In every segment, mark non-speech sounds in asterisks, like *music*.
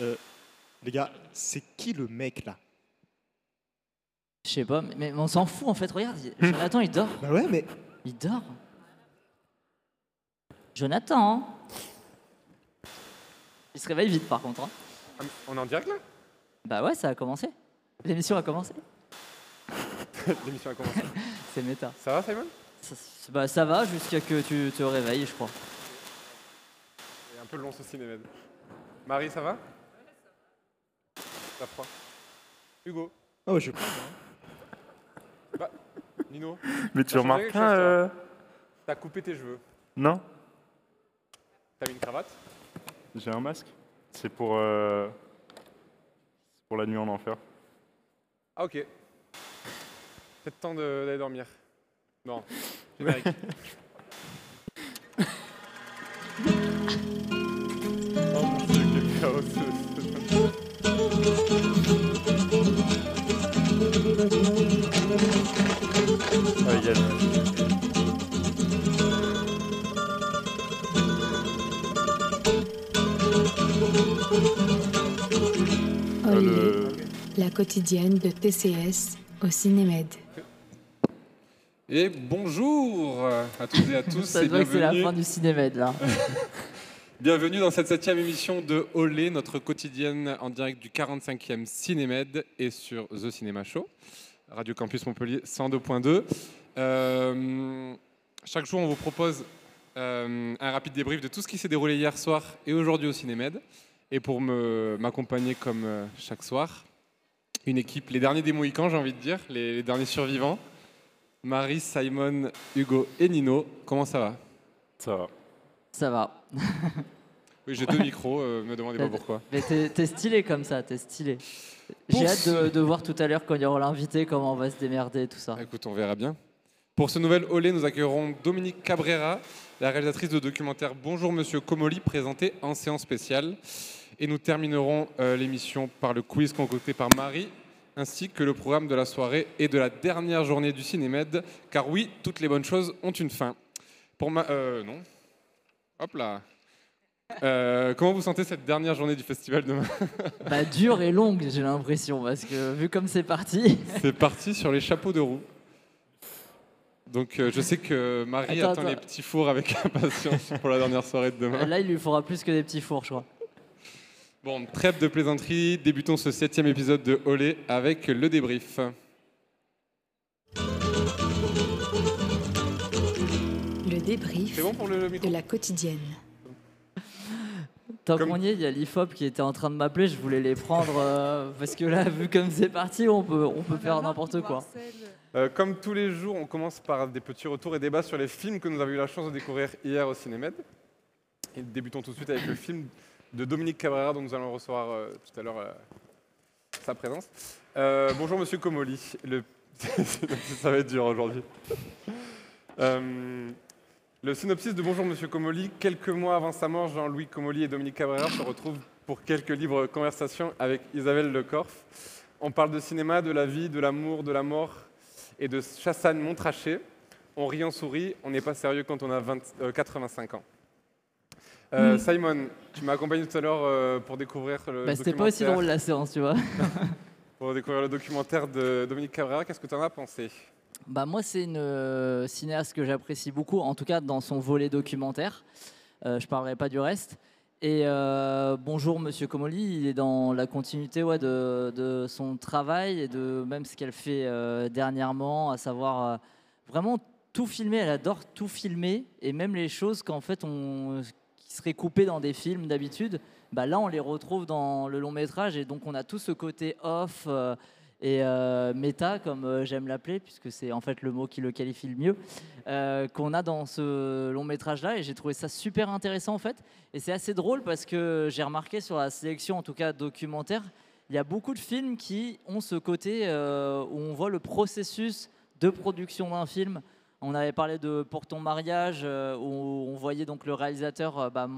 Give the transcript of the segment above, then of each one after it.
Euh, les gars, c'est qui le mec là? Je sais pas, mais, mais on s'en fout en fait. Regarde, il- Jonathan, il dort. Bah ouais, mais. Il dort. Jonathan. hein Il se réveille vite par contre. hein. Ah, On est en direct là? Bah ouais, ça a commencé. L'émission a commencé. *laughs* L'émission a commencé. *laughs* C'est méta. Ça va Simon? Ça, bah, ça va jusqu'à que tu te réveilles, je crois. C'est un peu long ce cinéma. Marie, ça va? T'as froid Hugo Oh, ouais, je. Bah, Nino Mais tu changé remarques pas euh, T'as coupé tes cheveux. Non T'as mis une cravate J'ai un masque. C'est pour, euh, c'est pour la nuit en enfer. Ah ok. Peut-être temps d'aller dormir. Bon, générique. *laughs* la quotidienne de TCS au Cinémed. Et bonjour à toutes et à tous Ça que c'est la bienvenue, fin du cinéma là. *laughs* bienvenue dans cette septième émission de Olé, notre quotidienne en direct du 45e Cinémed et sur The Cinema Show, Radio Campus Montpellier 102.2. Euh, chaque jour, on vous propose euh, un rapide débrief de tout ce qui s'est déroulé hier soir et aujourd'hui au Cinémed. Et pour m'accompagner comme euh, chaque soir, une équipe, les derniers des Mohicans, j'ai envie de dire, les, les derniers survivants. Marie, Simon, Hugo et Nino, comment ça va? Ça va. Ça va. Oui, j'ai deux micros, euh, me demandez pas pourquoi. Mais t'es stylé comme ça, t'es stylé. J'ai hâte de, de voir tout à l'heure quand il y aura l'invité comment on va se démerder tout ça. Écoute, on verra bien. Pour ce nouvel Olé, nous accueillerons Dominique Cabrera, la réalisatrice de documentaire Bonjour Monsieur Comoli, présenté en séance spéciale. Et nous terminerons euh, l'émission par le quiz concocté par Marie, ainsi que le programme de la soirée et de la dernière journée du Cinémed. Car oui, toutes les bonnes choses ont une fin. Pour ma... Euh, non. Hop là. Euh, comment vous sentez cette dernière journée du festival demain *laughs* Bah dure et longue j'ai l'impression parce que vu comme c'est parti. *laughs* C'est parti sur les chapeaux de roue. Donc euh, je sais que Marie Attends, attend attends. les petits fours avec impatience pour la dernière soirée de demain. Là il lui faudra plus que des petits fours je crois. Bon, trêve de plaisanterie, débutons ce septième épisode de Olé avec le débrief. Le débrief C'est bon pour le micro de la quotidienne. Tant qu'on y est, il y a l'IFOP qui était en train de m'appeler, je voulais les prendre euh, parce que là vu comme c'est parti on peut, on peut faire n'importe quoi. Euh, Comme tous les jours, on commence par des petits retours et débats sur les films que nous avons eu la chance de découvrir hier au Cinémed. Et débutons tout de suite avec le film de Dominique Cabrera dont nous allons recevoir euh, tout à l'heure euh, sa présence. Euh, bonjour Monsieur Comoli. Le... *laughs* Ça va être dur aujourd'hui. Le synopsis de Bonjour Monsieur Comoli. Quelques mois avant sa mort, Jean-Louis Comoli et Dominique Cabrera se retrouvent pour quelques libres conversations avec Isabelle Lecorf. On parle de cinéma, de la vie, de l'amour, de la mort et de Chassagne Montrachet. On rit, on sourit, on n'est pas sérieux quand on a 20 euh, 85 ans. Euh, Simon, tu m'as accompagné tout à l'heure euh, pour découvrir le Bah, c'était pas aussi documentaire- drôle la séance tu vois. *laughs* Pour découvrir le documentaire de Dominique Cabrera. Qu'est-ce que tu en as pensé? Bah moi c'est une euh, cinéaste que j'apprécie beaucoup, en tout cas dans son volet documentaire. Je parlerai pas du reste. Et bonjour Monsieur Comoli, il est dans la continuité ouais, de, de son travail et de même ce qu'elle fait dernièrement, à savoir vraiment tout filmer. Elle adore tout filmer et même les choses qu'en fait on qui seraient coupées dans des films d'habitude. Bah là, on les retrouve dans le long métrage et donc on a tout ce côté off euh, et euh, méta, comme euh, j'aime l'appeler, puisque c'est en fait le mot qui le qualifie le mieux, euh, qu'on a dans ce long métrage là. Et j'ai trouvé ça super intéressant en fait. Et c'est assez drôle parce que j'ai remarqué sur la sélection, en tout cas documentaire, il y a beaucoup de films qui ont ce côté où on voit le processus de production d'un film. On avait parlé de Pour ton mariage, euh, où on voyait donc le réalisateur euh, bah,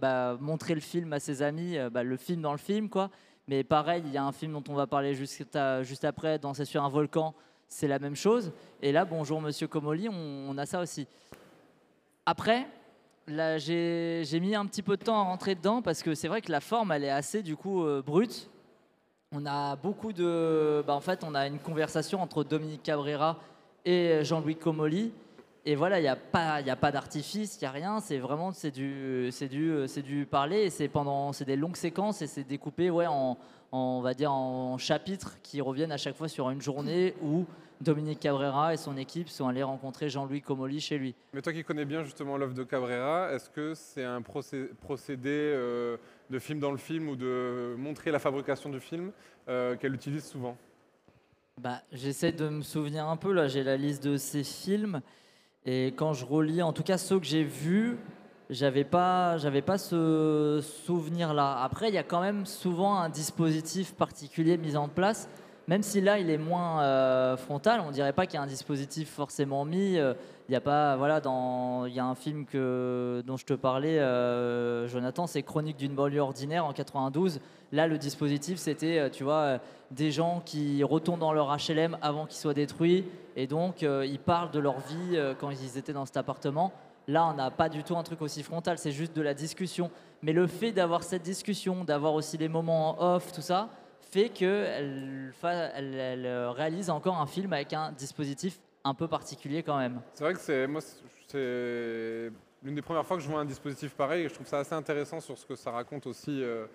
bah, montrer le film à ses amis, euh, bah, le film dans le film, quoi. Mais pareil, il y a un film dont on va parler juste, après, Danser sur un volcan, c'est la même chose. Et là, bonjour Monsieur Comoli, on, a ça aussi. Après, Là, j'ai mis un petit peu de temps à rentrer dedans parce que c'est vrai que la forme, elle est assez du coup brute. On a beaucoup de. en fait, on a une conversation entre Dominique Cabrera et Jean-Louis Comolli. Et voilà, il n'y a pas, pas d'artifice, il n'y a rien. C'est vraiment c'est du, c'est du, c'est du parler. C'est pendant, c'est des longues séquences et c'est découpé, ouais, en, on va dire en chapitres qui reviennent à chaque fois sur une journée où Dominique Cabrera et son équipe sont allés rencontrer Jean-Louis Comolli chez lui. Mais toi qui connais bien justement l'œuvre de Cabrera, est-ce que c'est un procé- procédé euh, de film dans le film ou de montrer la fabrication du film euh, qu'elle utilise souvent? Bah, j'essaie de me souvenir un peu. Là, j'ai la liste de ces films. Et quand je relis, en tout cas ceux que j'ai vus, j'avais pas, j'avais pas ce souvenir-là. Après, il y a quand même souvent un dispositif particulier mis en place. Même si là, il est moins euh, frontal, on dirait pas qu'il y a un dispositif forcément mis. euh, Il y a pas, voilà, dans, il y a un film que, dont je te parlais, euh, Jonathan, c'est Chronique d'une banlieue ordinaire en 92. Là, le dispositif, c'était, tu vois, des gens qui retournent dans leur HLM avant qu'il soit détruit, et donc ils parlent de leur vie quand ils étaient dans cet appartement. Là, on n'a pas du tout un truc aussi frontal, c'est juste de la discussion. Mais le fait d'avoir cette discussion, d'avoir aussi les moments en off, tout ça, fait qu'elle elle, euh, réalise encore un film avec un dispositif un peu particulier quand même. C'est vrai que c'est l'une des premières fois que je vois un dispositif pareil et je trouve ça assez intéressant sur ce que ça raconte aussi euh,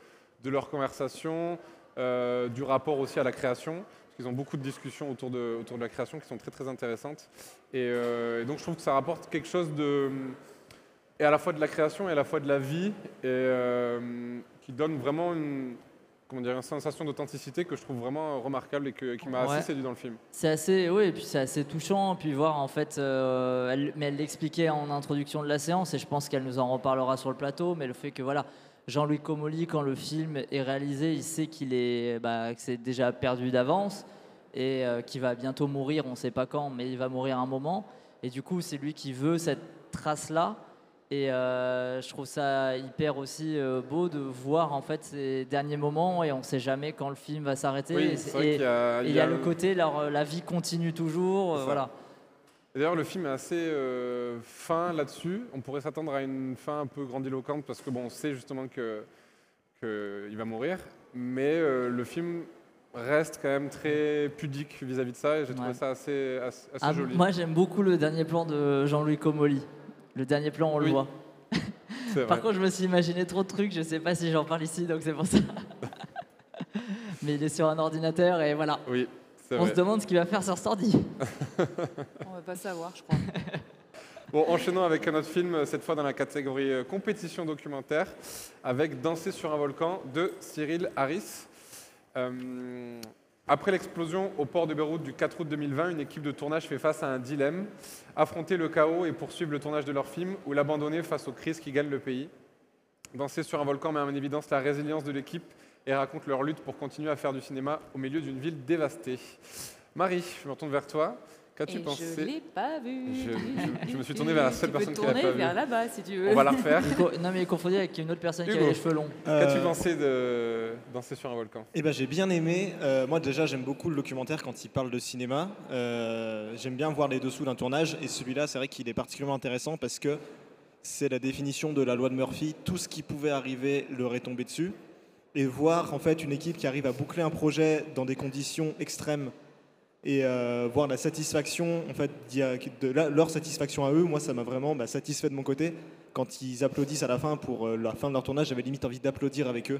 de leur conversation, euh, du rapport aussi à la création. Parce qu'ils ont beaucoup de discussions autour de, autour de la création qui sont très très intéressantes. Et, et donc je trouve que ça rapporte quelque chose de et à la fois de la création et à la fois de la vie et qui donne vraiment une comment dire une sensation d'authenticité que je trouve vraiment remarquable et que- qui m'a Ouais. assez séduit dans le film. C'est assez, oui, et puis c'est assez touchant, puis voir en fait, euh, elle- mais elle l'expliquait en introduction de la séance, et je pense qu'elle nous en reparlera sur le plateau, mais le fait que voilà, Jean-Louis Comolli, quand le film est réalisé, il sait qu'il est, bah, que c'est déjà perdu d'avance, et euh, qu'il va bientôt mourir, on ne sait pas quand, mais il va mourir un moment, et du coup c'est lui qui veut cette trace-là, et euh, je trouve ça hyper aussi euh, beau de voir en fait ces derniers moments, et on ne sait jamais quand le film va s'arrêter, Oui, et- y a, il y a le côté, leur, la vie continue toujours, euh, voilà. D'ailleurs, le film est assez euh, fin là-dessus. On pourrait s'attendre à une fin un peu grandiloquente parce que bon, on sait justement que qu'il va mourir, mais euh, le film reste quand même très pudique vis-à-vis de ça et j'ai trouvé Ouais. ça assez, assez, assez Ah, joli. moi, j'aime beaucoup le dernier plan de Jean-Louis Comolli. Le dernier plan, on le voit. *laughs* Par vrai. contre, je me suis imaginé trop de trucs, je sais pas si j'en parle ici, donc c'est pour ça. *laughs* Mais il est sur un ordinateur et voilà. Oui, c'est On vrai. se demande ce qu'il va faire sur cet ordi. *laughs* On va pas savoir, je crois. Bon, enchaînons avec un autre film, cette fois dans la catégorie euh, compétition documentaire, avec Danser sur un volcan de Cyril Harris. Euh, après l'explosion au port de Beyrouth du 4 août 2020, une équipe de tournage fait face à un dilemme affronter le chaos et poursuivre le tournage de leur film ou l'abandonner face aux crises qui gagnent le pays. Danser sur un volcan met en évidence la résilience de l'équipe et raconte leur lutte pour continuer à faire du cinéma au milieu d'une ville dévastée. Marie, je me retourne vers toi. Qu'as-tu pensé je l'ai pas vu. Je- je- je me suis tourné *laughs* vers la seule Tu personne qui l'a pas vu. vers là-bas si tu veux. On va la refaire. Non, mais il est confondu avec une autre personne qui avait les cheveux longs. Qu'as-tu Euh, pensé de Danser sur un volcan Eh ben, j'ai bien aimé. Euh, moi, déjà, j'aime beaucoup le documentaire quand il parle de cinéma. Euh, j'aime bien voir les dessous d'un tournage. Et celui-là, c'est vrai qu'il est particulièrement intéressant parce que c'est la définition de la loi de Murphy. Tout ce qui pouvait arriver leur est tombé dessus. Et voir en fait une équipe qui arrive à boucler un projet dans des conditions extrêmes et euh, voir la satisfaction, en fait, de la- leur satisfaction à eux, moi, ça m'a vraiment bah, satisfait de mon côté. Quand ils applaudissent à la fin pour euh, la fin de leur tournage, j'avais limite envie d'applaudir avec eux.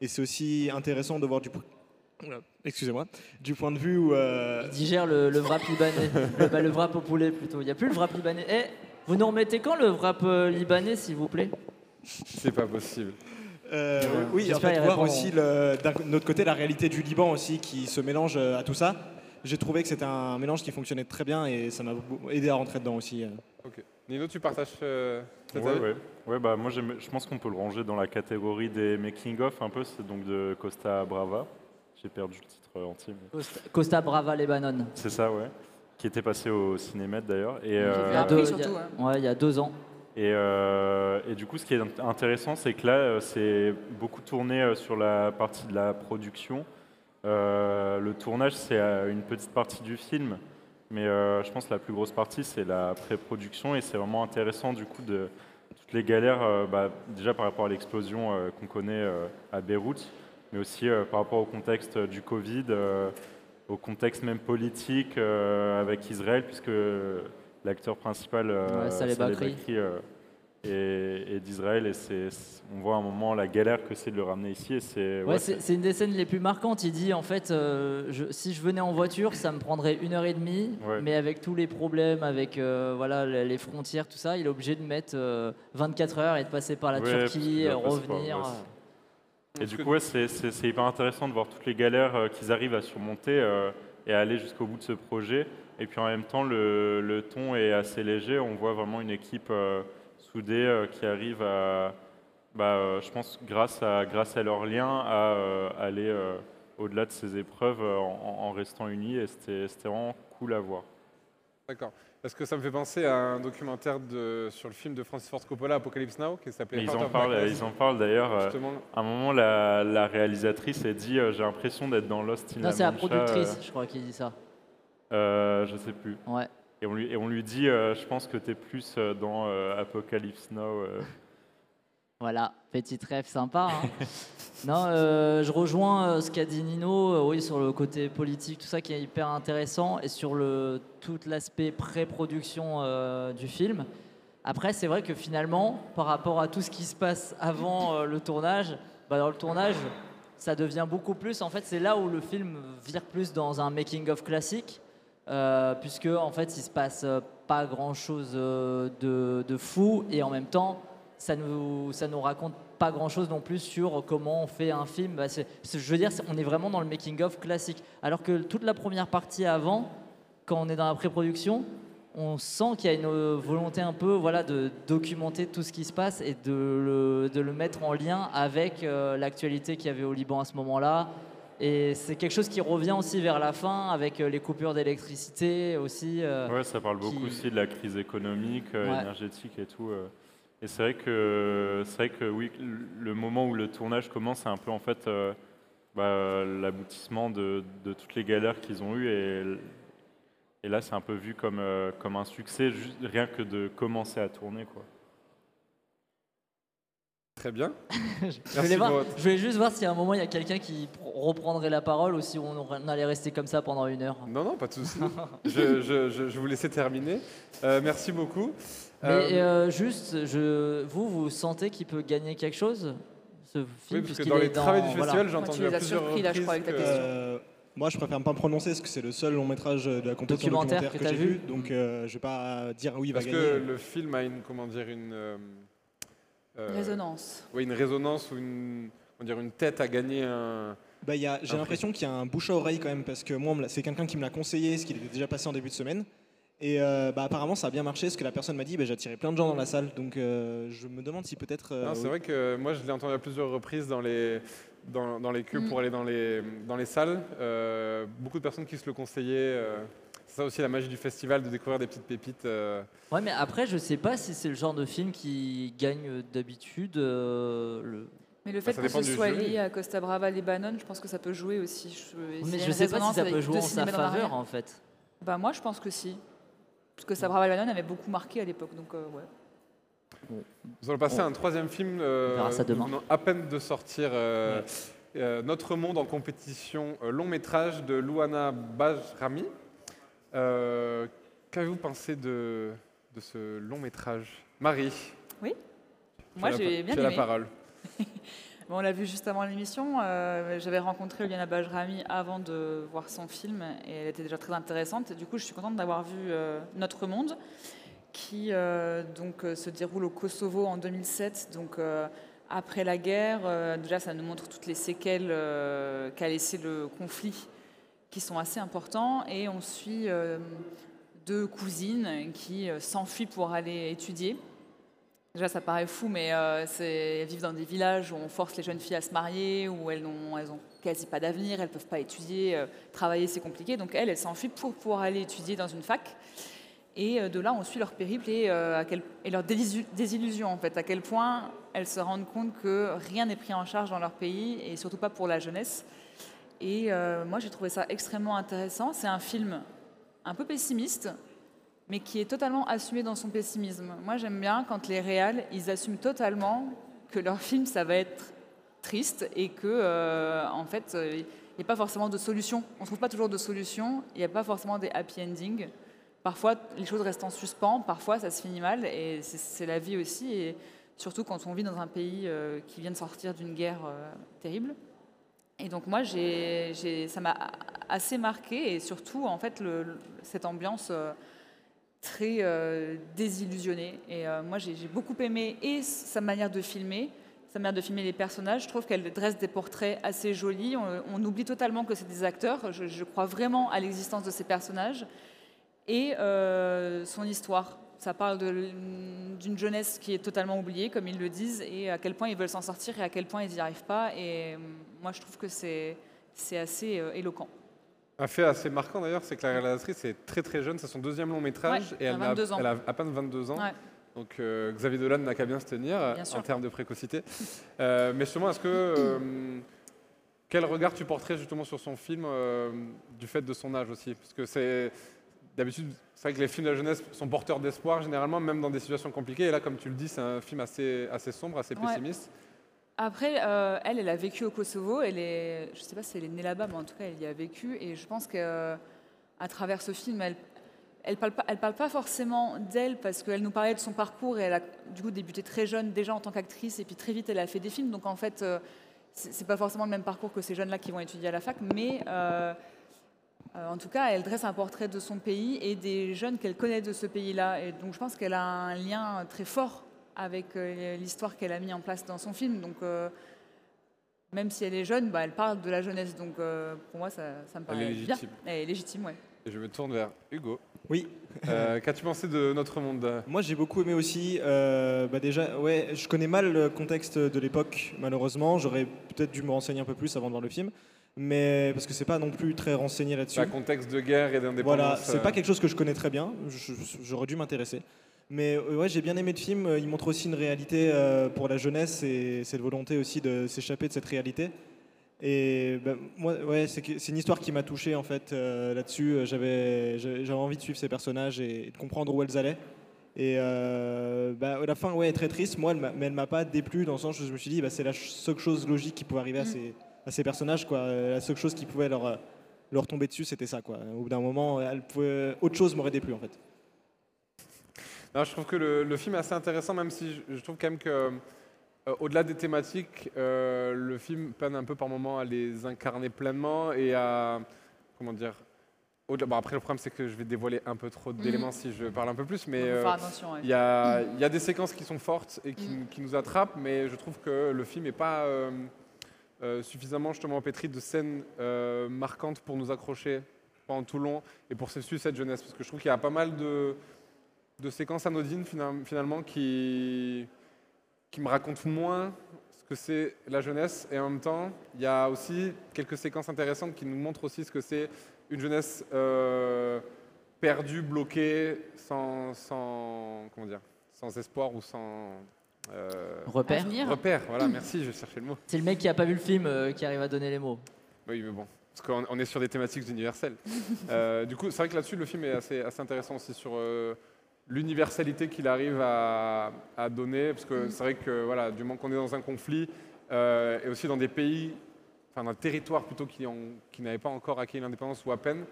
Et c'est aussi intéressant de voir du, Oula, excusez-moi, du point de vue où euh, Il digère le, le wrap libanais. *laughs* le, bah, le wrap au poulet plutôt. Il n'y a plus le wrap libanais. Eh, vous nous remettez quand le wrap euh, libanais, s'il vous plaît? C'est pas possible. Euh, oui, en fait, voir aussi le- d'un autre côté la réalité du Liban aussi qui se mélange euh, à tout ça. J'ai trouvé que c'était un mélange qui fonctionnait très bien et ça m'a aidé à rentrer dedans aussi. euh. Ok. Nino, tu partages euh, cet Ouais, avis? ouais. Ouais, bah, moi, je pense qu'on peut le ranger dans la catégorie des making-of, un peu. C'est donc de Costa Brava. J'ai perdu le titre entier. mais- Costa, Costa Brava, Lebanon. C'est ça, ouais. Qui était passé au Cinémet d'ailleurs. Et, euh, vu Il y a deux- y surtout, a- hein. ouais, il y a deux ans. Et, euh, et du coup, ce qui est int- intéressant, c'est que là, euh, c'est beaucoup tourné euh, sur la partie de la production. Euh, le tournage, c'est euh, une petite partie du film, mais euh, je pense que la plus grosse partie, c'est la pré-production. Et c'est vraiment intéressant, du coup, de toutes les galères, bah, déjà par rapport à l'explosion qu'on connaît à Beyrouth, mais aussi par rapport au contexte du Covid, au contexte même politique avec Israël, puisque l'acteur principal, Ouais, Saleh Bakri. Euh, est d'Israël, et on voit à un moment la galère que c'est de le ramener ici. Et c'est, Ouais, ouais, une des scènes les plus marquantes. Il dit en fait, euh, je- si je venais en voiture, ça me prendrait une heure et demie, Ouais. mais avec tous les problèmes, avec euh, voilà les les frontières, tout ça, il est obligé de mettre euh, 24 heures et de passer par la Turquie, euh, revenir. ouais, euh. Et Parce du coup, ouais, c'est hyper intéressant de voir toutes les galères euh, qu'ils arrivent à surmonter euh, et à aller jusqu'au bout de ce projet. Et puis en même temps, le, le ton est assez léger. On voit vraiment une équipe euh, euh, qui arrive à, bah, euh, je pense, grâce à, grâce à leur lien, à euh, aller euh, au-delà de ces épreuves euh, en, en restant unis. Et c'était vraiment cool à voir. D'accord. Parce que ça me fait penser à un documentaire de, sur le film de Francis Ford Coppola, Apocalypse Now, qui s'appelait ils en parlent, ils en parlent d'ailleurs. Justement, à un moment, la, la réalisatrice a dit J'ai l'impression d'être dans Lost in Non, c'est la productrice, je crois, qui dit ça. euh, je sais plus. Ouais. Et on lui, dit, euh, je pense que tu es plus euh, dans euh, Apocalypse Now. Voilà, petite rêve sympa. hein. *laughs* non, je rejoins ce qu'a dit Nino, oui, sur le côté politique, tout ça qui est hyper intéressant, et sur le, tout l'aspect pré-production du film. Après, c'est vrai que finalement, par rapport à tout ce qui se passe avant le tournage, bah, dans le tournage, ça devient beaucoup plus. En fait, c'est là où le film vire plus dans un making-of classique, euh, puisque en fait, il se passe euh, pas grand-chose euh, de, fou, et en même temps, ça nous, ça nous raconte pas grand chose non plus sur comment on fait un film. Bah, je veux dire, on est vraiment dans le making-of classique. Alors que toute la première partie avant, quand on est dans la pré-production, on sent qu'il y a une volonté un peu voilà, de documenter tout ce qui se passe et de le, de le mettre en lien avec euh, l'actualité qu'il y avait au Liban à ce moment-là. Et c'est quelque chose qui revient aussi vers la fin avec euh, les coupures d'électricité aussi. euh, Ouais, ça parle beaucoup aussi de la crise économique, euh, Ouais. énergétique et tout. euh. Et c'est vrai que c'est vrai que oui, le moment où le tournage commence, c'est un peu en fait bah, l'aboutissement de, de toutes les galères qu'ils ont eues et, et là c'est un peu vu comme comme un succès juste rien que de commencer à tourner quoi. Très bien. *laughs* je, voulais voir- pour votre- je voulais juste voir si à un moment il y a quelqu'un qui pr- reprendrait la parole ou si on, on allait rester comme ça pendant une heure. Non, non, pas de souci. *laughs* je, je, je, je vous laisser terminer. Euh, merci beaucoup. Mais Euh, euh, juste, je, vous, vous sentez qu'il peut gagner quelque chose ce film oui, parce que dans les travaux du voilà. festival, j'ai Moi, entendu tu les à as plusieurs surpris, là, je crois, avec ta que- question. Euh, moi, je préfère pas me prononcer parce que c'est le seul long métrage de la compétition Documentaire documentaire, que que, j'ai vu. vu. Donc, euh, je vais pas dire oui, il va Parce gagner. que le film a une, comment dire, une... euh, Résonance. Oui, une résonance ou une, on dirait une tête à gagner un... Bah, il y a- j'ai l'impression qu'il y a un bouche à oreille quand même parce que moi, c'est quelqu'un qui me l'a conseillé, ce qu'il était déjà passé en début de semaine. Et euh, bah, apparemment, ça a bien marché. Ce que la personne m'a dit, bah, j'ai attiré plein de gens dans la salle. Donc, euh, je me demande si peut-être. euh, Non, c'est oui. vrai que moi, je l'ai entendu à plusieurs reprises dans les, dans, dans les queues Mm. pour aller dans les, dans les salles. Euh, beaucoup de personnes qui se le conseillaient. Euh, c'est ça aussi la magie du festival, de découvrir des petites pépites. euh. Ouais, mais après, je sais pas si c'est le genre de film qui gagne d'habitude. euh, le... Mais le fait ça que dépend ce du soit jury. lié à Costa Brava, Libanon, je pense que ça peut jouer aussi. Je, et y Mais je sais pas si ça peut jouer en sa faveur en fait. Bah moi, je pense que si. Parce que Costa Brava, Libanon avait beaucoup marqué à l'époque, donc euh, ouais. Nous allons passer à un troisième film. euh, On verra ça nous demain. venons à peine de sortir. euh, euh, Notre Monde en compétition euh, long métrage de Louana Bajrami. Euh, Qu'avez-vous pensé de, de ce long métrage? Marie tu Moi, j'ai bien tu as la aimé. parole. *laughs* Bon, on l'a vu juste avant l'émission. euh, J'avais rencontré Liana Bajrami avant de voir son film et elle était déjà très intéressante. Et du coup, je suis contente d'avoir vu euh, Notre Monde, qui donc se déroule au Kosovo en 2007. Donc après la guerre, déjà, ça nous montre toutes les séquelles qu'a laissé le conflit, qui sont assez importants. Et on suit euh, deux cousines qui euh, s'enfuient pour aller étudier. Déjà, ça paraît fou, mais euh, elles vivent dans des villages où on force les jeunes filles à se marier, où elles n'ont elles ont quasi pas d'avenir, elles ne peuvent pas étudier, euh, travailler c'est compliqué. Donc elles, elles s'enfuient pour pouvoir aller étudier dans une fac. Et de là, on suit leur périple et, à quel- et leur désillu- désillusion, en fait, à quel point elles se rendent compte que rien n'est pris en charge dans leur pays, et surtout pas pour la jeunesse. Et euh, moi, j'ai trouvé ça extrêmement intéressant. C'est un film un peu pessimiste, mais qui est totalement assumé dans son pessimisme. Moi, j'aime bien quand les réals, ils assument totalement que leur film, ça va être triste et que, euh, en fait, euh, il n'y a pas forcément de solution. On ne trouve pas toujours de solution, il n'y a pas forcément des happy endings. Parfois, les choses restent en suspens, parfois, ça se finit mal, et c'est- la vie aussi, et surtout quand on vit dans un pays qui vient de sortir d'une guerre terrible. Et donc moi, j'ai- ça m'a assez marqué, et surtout, en fait, cette ambiance euh, très euh, désillusionnée. Et euh, moi, j'ai, beaucoup aimé et sa manière de filmer, sa manière de filmer les personnages. Je trouve qu'elle dresse des portraits assez jolis. On, oublie totalement que c'est des acteurs. Je, crois vraiment à l'existence de ces personnages et son histoire. Ça parle d'une jeunesse qui est totalement oubliée, comme ils le disent, et à quel point ils veulent s'en sortir et à quel point ils n'y arrivent pas. Et euh, moi, je trouve que c'est assez euh, éloquent. Un fait assez marquant d'ailleurs, c'est que la réalisatrice est très très jeune, c'est son deuxième long métrage Ouais, et elle a n'a- 22 ans. elle a à peine 22 ans. Ouais. Donc euh, Xavier Dolan n'a qu'à bien se tenir euh, Bien en termes de précocité. Euh, mais justement, est-ce que euh, quel regard tu porterais justement sur son film du fait de son âge aussi? Parce que c'est d'habitude, c'est vrai que les films de la jeunesse sont porteurs d'espoir généralement, même dans des situations compliquées. Et là, comme tu le dis, c'est un film assez assez sombre, assez Ouais. pessimiste. Après, euh, elle, elle a vécu au Kosovo. Elle est, je ne sais pas si elle est née là-bas, mais en tout cas, elle y a vécu. Et je pense qu'à travers ce film, elle elle parle pas, elle parle pas forcément d'elle parce qu'elle nous parlait de son parcours et elle a du coup débuté très jeune déjà en tant qu'actrice et puis très vite elle a fait des films. Donc en fait, euh, c'est pas forcément le même parcours que ces jeunes-là qui vont étudier à la fac, mais euh, euh, en tout cas, elle dresse un portrait de son pays et des jeunes qu'elle connaît de ce pays-là. Et donc je pense qu'elle a un lien très fort avec euh, l'histoire qu'elle a mis en place dans son film. Donc, euh, même si elle est jeune, bah, elle parle de la jeunesse. Donc, euh, pour moi, ça, ça me Elle paraît est bien. légitime. Elle est légitime, ouais. Et je me tourne vers Hugo. Oui. Euh, *laughs* Qu'as-tu pensé de Notre Monde? Moi, j'ai beaucoup aimé aussi. euh, bah déjà, ouais, je connais mal le contexte de l'époque, malheureusement. J'aurais peut-être dû me renseigner un peu plus avant de voir le film, mais parce que c'est pas non plus très renseigné là-dessus. Un contexte de guerre et d'indépendance. Voilà, c'est euh, pas quelque chose que je connais très bien. J'aurais dû m'intéresser. Mais euh, ouais, j'ai bien aimé le film. Il montre aussi une réalité euh, pour la jeunesse et cette volonté aussi de s'échapper de cette réalité. Et ben, moi, ouais, c'est c'est une histoire qui m'a touché en fait euh, là-dessus. Euh, J'avais envie de suivre ces personnages et de comprendre où elles allaient. Et euh, bah, à la fin, ouais, elle est très triste. Moi, elle m'a- mais elle m'a pas déplu dans le sens où je me suis dit, bah, c'est la seule chose logique qui pouvait arriver à, Mm. ces, à ces personnages. Quoi. Euh, La seule chose qui pouvait leur, euh, leur tomber dessus, c'était ça. Quoi. Au bout d'un moment, elle pouvait... autre chose m'aurait déplu en fait. Non, je trouve que le, le film est assez intéressant, même si je, je trouve quand même que, euh, au-delà des thématiques, euh, le film peine un peu par moments à les incarner pleinement et à, comment dire, bon, après le problème c'est que je vais dévoiler un peu trop d'éléments si je parle un peu plus, mais Il euh, ouais. y, a, il y a des séquences qui sont fortes et qui, qui nous attrapent, mais je trouve que le film n'est pas euh, euh, suffisamment justement pétri de scènes euh, marquantes pour nous accrocher pendant tout le long et pour suivre cette jeunesse. Parce que je trouve qu'il y a pas mal de, séquences anodines final- finalement qui, me racontent moins ce que c'est la jeunesse et en même temps il y a aussi quelques séquences intéressantes qui nous montrent aussi ce que c'est une jeunesse euh, perdue, bloquée, sans, comment dire, sans espoir ou sans euh, Repère. Avenir. repère. Voilà, merci, je cherchais le mot. C'est le mec qui a pas vu le film euh, qui arrive à donner les mots. Oui, mais bon, parce qu'on on est sur des thématiques universelles. *laughs* Euh, du coup, c'est vrai que là-dessus, le film est assez, assez intéressant aussi sur euh, l'universalité qu'il arrive à, à donner, parce que c'est vrai que voilà, du moment qu'on est dans un conflit euh, et aussi dans des pays, enfin dans un territoire plutôt qui, ont- qui n'avait pas encore acquis l'indépendance ou à peine,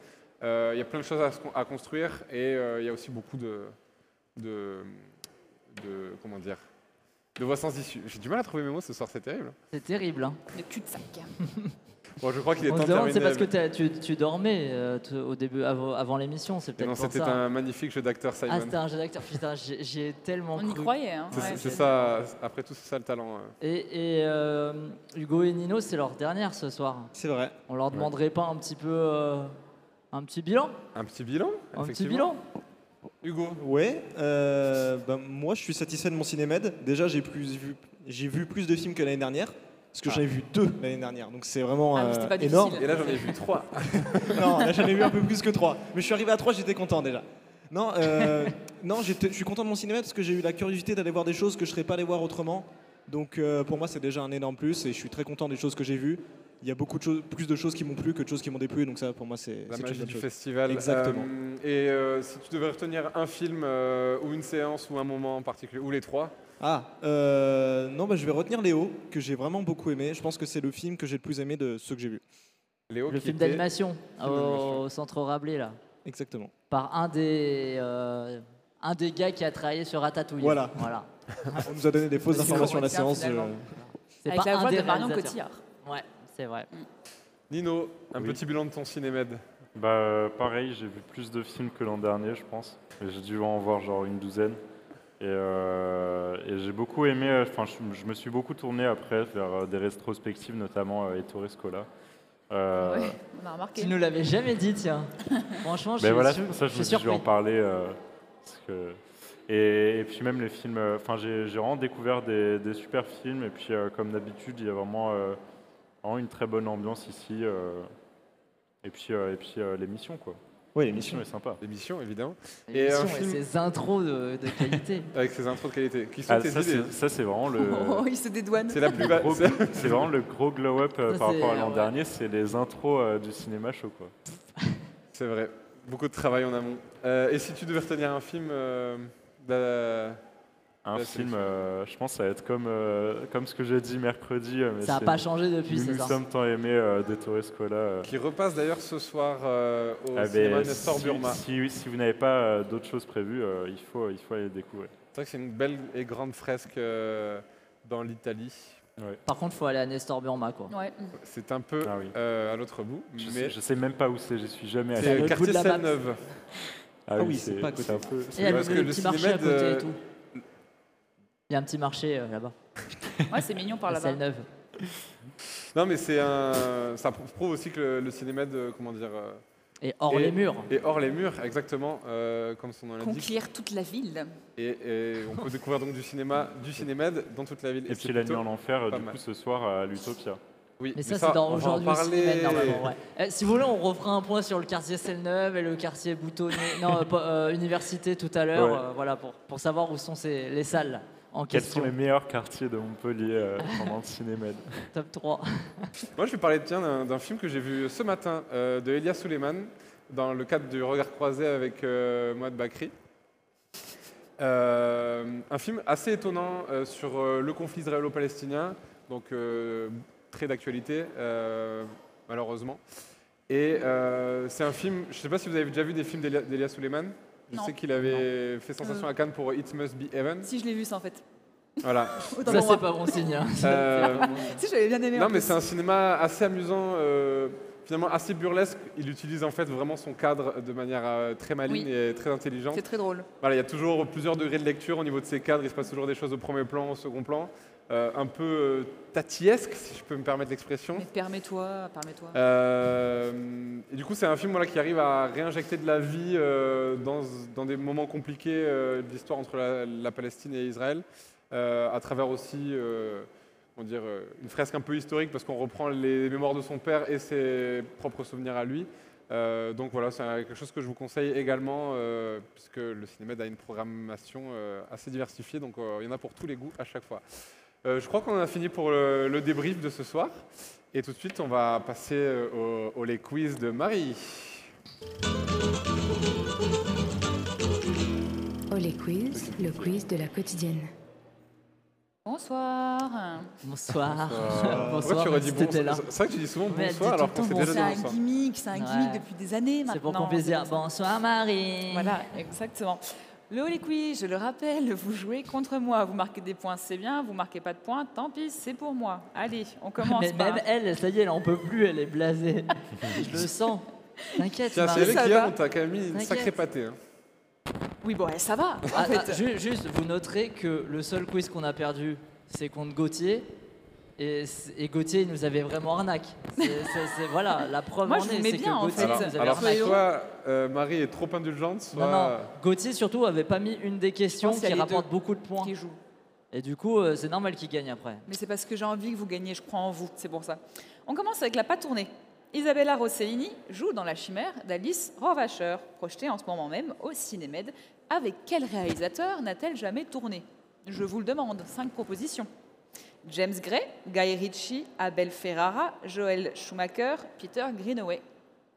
euh, il y a plein de choses à, construire et euh, il y a aussi beaucoup de, de, de comment dire, de voix sans issue. J'ai du mal à trouver mes mots ce soir, c'est terrible. C'est terrible. Hein. Le cul-de-sac. *laughs* Bon, je crois qu'il est On temps se de demande, c'est parce que tu, tu dormais euh, au début, avant, avant l'émission. C'est peut-être non, pour c'était ça. un magnifique jeu d'acteur, Simon. Ah, c'était un jeu d'acteur. Putain, j'ai j'y ai tellement On y croyait. Hein. C'est ouais, c'est c'est- ça, après tout, c'est ça le talent. euh. Et, et, euh, Hugo et Nino, c'est leur dernière ce soir. C'est vrai. On leur demanderait pas un petit peu euh, un petit bilan? Un petit bilan Un petit bilan Hugo, Ouais, euh, ben, moi je suis satisfait de mon cinémed. Déjà, j'ai plus vu, j'ai vu plus de films que l'année dernière, parce que Ah. j'en ai vu deux l'année dernière, donc c'est vraiment Ah, euh, énorme. difficile. et là j'en ai vu trois. *laughs* non, là j'en ai vu un peu plus que trois. Mais je suis arrivé à trois, j'étais content déjà. Non, euh, *laughs* non je suis content de mon cinéma parce que j'ai eu la curiosité d'aller voir des choses que je ne serais pas allé voir autrement. Donc euh, pour moi, c'est déjà un énorme plus et je suis très content des choses que j'ai vues. Il y a beaucoup de choses, plus de choses qui m'ont plu que de choses qui m'ont déplu, donc ça pour moi c'est La magie du chose. festival. Exactement. Euh, et euh, si tu devais retenir un film euh, ou une séance ou un moment en particulier, ou les trois, Ah, euh, non, bah, je vais retenir Léo, que j'ai vraiment beaucoup aimé. Je pense que c'est le film que j'ai le plus aimé de ceux que j'ai vus. Léo Le qui film d'animation au centre Rabelais, là. Exactement. Par un des, euh, un des gars qui a travaillé sur Ratatouille. Voilà. voilà. *laughs* On nous a donné des fausses informations à la séance. C'est Avec pas la un voix des de Marion. Cotillard. Ouais, c'est vrai. Nino, un Oui. petit bilan de ton cinémed. Bah, euh, pareil, j'ai vu plus de films que l'an dernier, je pense. J'ai dû en voir genre une douzaine. Et, euh, et j'ai beaucoup aimé, euh, enfin, je, je me suis beaucoup tourné après vers des rétrospectives, notamment euh, Ettore Scola. Euh, Ouais, on a remarqué. Tu nous l'avais jamais dit, tiens. Franchement, je suis, voilà, su- c'est pour ça que je je me suis dit, je vais en parler. euh, parce que... et, et puis même les films, enfin j'ai j'ai vraiment découvert des, des super films. Et puis euh, comme d'habitude, il y a vraiment, euh, vraiment une très bonne ambiance ici. euh, et puis, euh, et puis euh, l'émission, quoi. Oui, L'émission est sympa. L'émission, évidemment, Et, un film- ces intros de, de qualité. *laughs* avec ses intros de qualité. Qui sont Ah, tes ça, idées c'est ça, c'est vraiment le. *laughs* Oh, il se dédouane. C'est la plus. C'est vraiment le gros glow-up euh, par rapport à l'an ouais. dernier, c'est les intros euh, du cinéma chaud. Quoi. *laughs* C'est vrai. Beaucoup de travail en amont. Euh, et si tu devais retenir un film euh, Un Ouais, film, c'est- euh, je pense, ça va être comme, euh, comme ce que j'ai dit mercredi. euh, mais Ça n'a c'est pas changé depuis, Nous c'est nous ça sommes tant aimés euh, Scola. euh. qui repasse d'ailleurs ce soir euh, au Ah, cinéma ben, Nestor si, Burma. si, si vous n'avez pas euh, d'autres choses prévues, euh, il, faut, il faut aller le découvrir. C'est vrai que c'est une belle et grande fresque euh, dans l'Italie. Par contre, il faut aller à Nestor Burma, quoi. Ouais. C'est un peu Ah oui. euh, à l'autre bout, Je, mais sais, je sais même pas où c'est, j'y suis jamais c'est allé. l'autre bout quartier de. Seine-Neuve. Ah oui, c'est pas à côté. un peu- le, parce que le le petit marché à côté et tout. Il y a un petit marché euh, là-bas. *laughs* Ouais, c'est mignon par *laughs* là-bas. Celle-Neuve. Non, mais c'est un. Ça prouve aussi que le, le cinéma, de, comment dire, euh, Et hors Et- les murs. est hors les murs, exactement, euh, comme son nom l'indique. Conquérir toute la ville. Et, et on peut découvrir donc du cinéma, du cinémed dans toute la ville. Et c'est puis la nuit plutôt- en enfer, euh, pas du mal. coup, ce soir à l'Utopia. Oui, Mais ça, c'est dans on va en aujourd'hui au parler. cinéma, normalement. ouais. Eh, si vous voulez, on refera un point sur le quartier Selle-Neuve et le quartier Boutonnier. non, euh, pas- euh, Université tout à l'heure. Ouais. euh, voilà, pour, pour savoir où sont ces, les salles en Quels question. sont les meilleurs quartiers de Montpellier euh, pendant le cinémed *laughs* Top 3. *laughs* Moi, je vais parler tiens, d'un d'un film que j'ai vu ce matin euh, de Elia Suleiman dans le cadre du Regard croisé avec euh, Mohamed Bakri. Euh, un film assez étonnant euh, sur euh, le conflit israélo-palestinien, donc euh, très d'actualité, euh, malheureusement. Et euh, c'est un film, je ne sais pas si vous avez déjà vu des films d'Elia Suleiman. Je Non. sais qu'il avait fait sensation Euh. à Cannes pour It Must Be Heaven. Si je l'ai vu ça en fait. Voilà. *laughs* Ça, c'est pas bon signe. hein. *laughs* Euh, *laughs* Si j'avais bien aimé. Non, mais c'est un cinéma assez amusant, euh, finalement assez burlesque. Il utilise en fait vraiment son cadre de manière euh, très maligne Oui. et très intelligente. C'est très drôle. Voilà, il y a toujours plusieurs degrés de lecture au niveau de ces cadres. Il se passe toujours des choses au premier plan, au second plan. Euh, un peu euh, tatiesque, si je peux me permettre l'expression. Permets-toi, permets-toi. Euh, et du coup, c'est un film voilà, qui arrive à réinjecter de la vie euh, dans, dans des moments compliqués de l'histoire entre la, la Palestine et Israël, à travers aussi comment dire, une fresque un peu historique parce qu'on reprend les mémoires de son père et ses propres souvenirs à lui. Euh, donc voilà, c'est quelque chose que je vous conseille également, euh, puisque le cinéma a une programmation euh, assez diversifiée, donc il y en a pour tous les goûts à chaque fois. Euh, je crois qu'on a fini pour le, le débrief de ce soir. Et tout de suite, on va passer euh, au, au les quiz de Marie. Oh les quiz, le quiz de la quotidienne. Bonsoir. Bonsoir. T'étais bonsoir là. C'est vrai que tu dis souvent Mais bonsoir alors qu'on temps déjà C'est un bonsoir. gimmick, c'est un Ouais. gimmick depuis des années maintenant. C'est pour qu'on puisse dire pour ça. bonsoir Marie. Voilà, exactement. Le Holy Quiz, je le rappelle, vous jouez contre moi. Vous marquez des points, c'est bien. Vous marquez pas de points, tant pis, c'est pour moi. Allez, on commence Mais par... même elle, ça y est, elle en peut plus, elle est blasée. *laughs* Je le sens. T'inquiète, Tiens, c'est va. a, on t'a quand même mis une sacrée pâtée. hein. Oui, bon, ouais, ça va, en Ah, fait. ah, ju- juste, vous noterez que le seul quiz qu'on a perdu, c'est contre Gauthier. Et, Gauthier, il nous avait vraiment arnaque. C'est- voilà, la preuve Moi, en je est, c'est que en Gauthier fait. Alors, nous avait alors arnaqué. soit euh, Marie est trop indulgente, soit... Non, non, Gauthier surtout avait pas mis une des questions qui rapporte beaucoup de points. Qui joue. Et du coup, euh, c'est normal qu'il gagne après. Mais c'est parce que j'ai envie que vous gagniez, je crois en vous, c'est pour ça. On commence avec la pas tournée. Isabella Rossellini joue dans La Chimère d'Alice Rohrwacher, projetée en ce moment même au Cinémed. Avec quel réalisateur n'a-t-elle jamais tourné? Je vous le demande, cinq propositions. James Gray, Guy Ritchie, Abel Ferrara, Joel Schumacher, Peter Greenaway.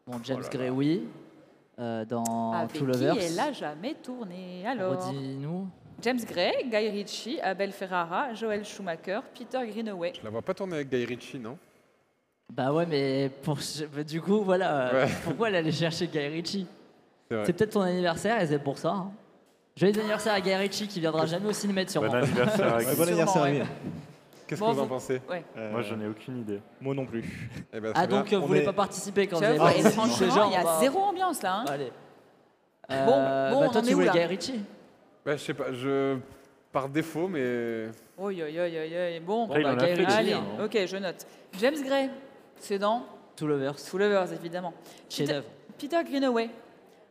Bon, James Oh là Gray, oui. Euh, dans Avec Two qui Lovers. elle a jamais tourné Alors, Redis-nous. James Gray, Guy Ritchie, Abel Ferrara, Joel Schumacher, Peter Greenaway. Je la vois pas tourner avec Guy Ritchie, non? Bah ouais, mais pour... bah, du coup, voilà. euh, Ouais. Pourquoi elle allait chercher Guy Ritchie? C'est peut-être ton anniversaire et c'est pour ça. hein. Joyeux anniversaire à Guy Ritchie qui viendra jamais au cinéma Bon sûrement. anniversaire à *laughs* Ouais, Guy. bon anniversaire, ouais. Qu'est-ce Bon, que vous en pensez Ouais. Euh, Moi, j'en ai aucune idée. Moi non plus. *laughs* Eh ben, Ah bien. donc euh, vous On voulez est- pas participer quand vous J'avoue, avez et pas franchement, genre, il y a bah, zéro ambiance là. hein. Allez. Bon, Euh, bon, bah, toi tu voulais Guy Ritchie? Ouais, je sais pas, je par défaut, mais Oi, oi, oi, oi, oi. Bon, bah, Guy Ritchie, allez, hein. ok, je note. James Gray, c'est dans Two Lovers. Two Lovers, évidemment. Chef d'œuvre. Peter Greenaway,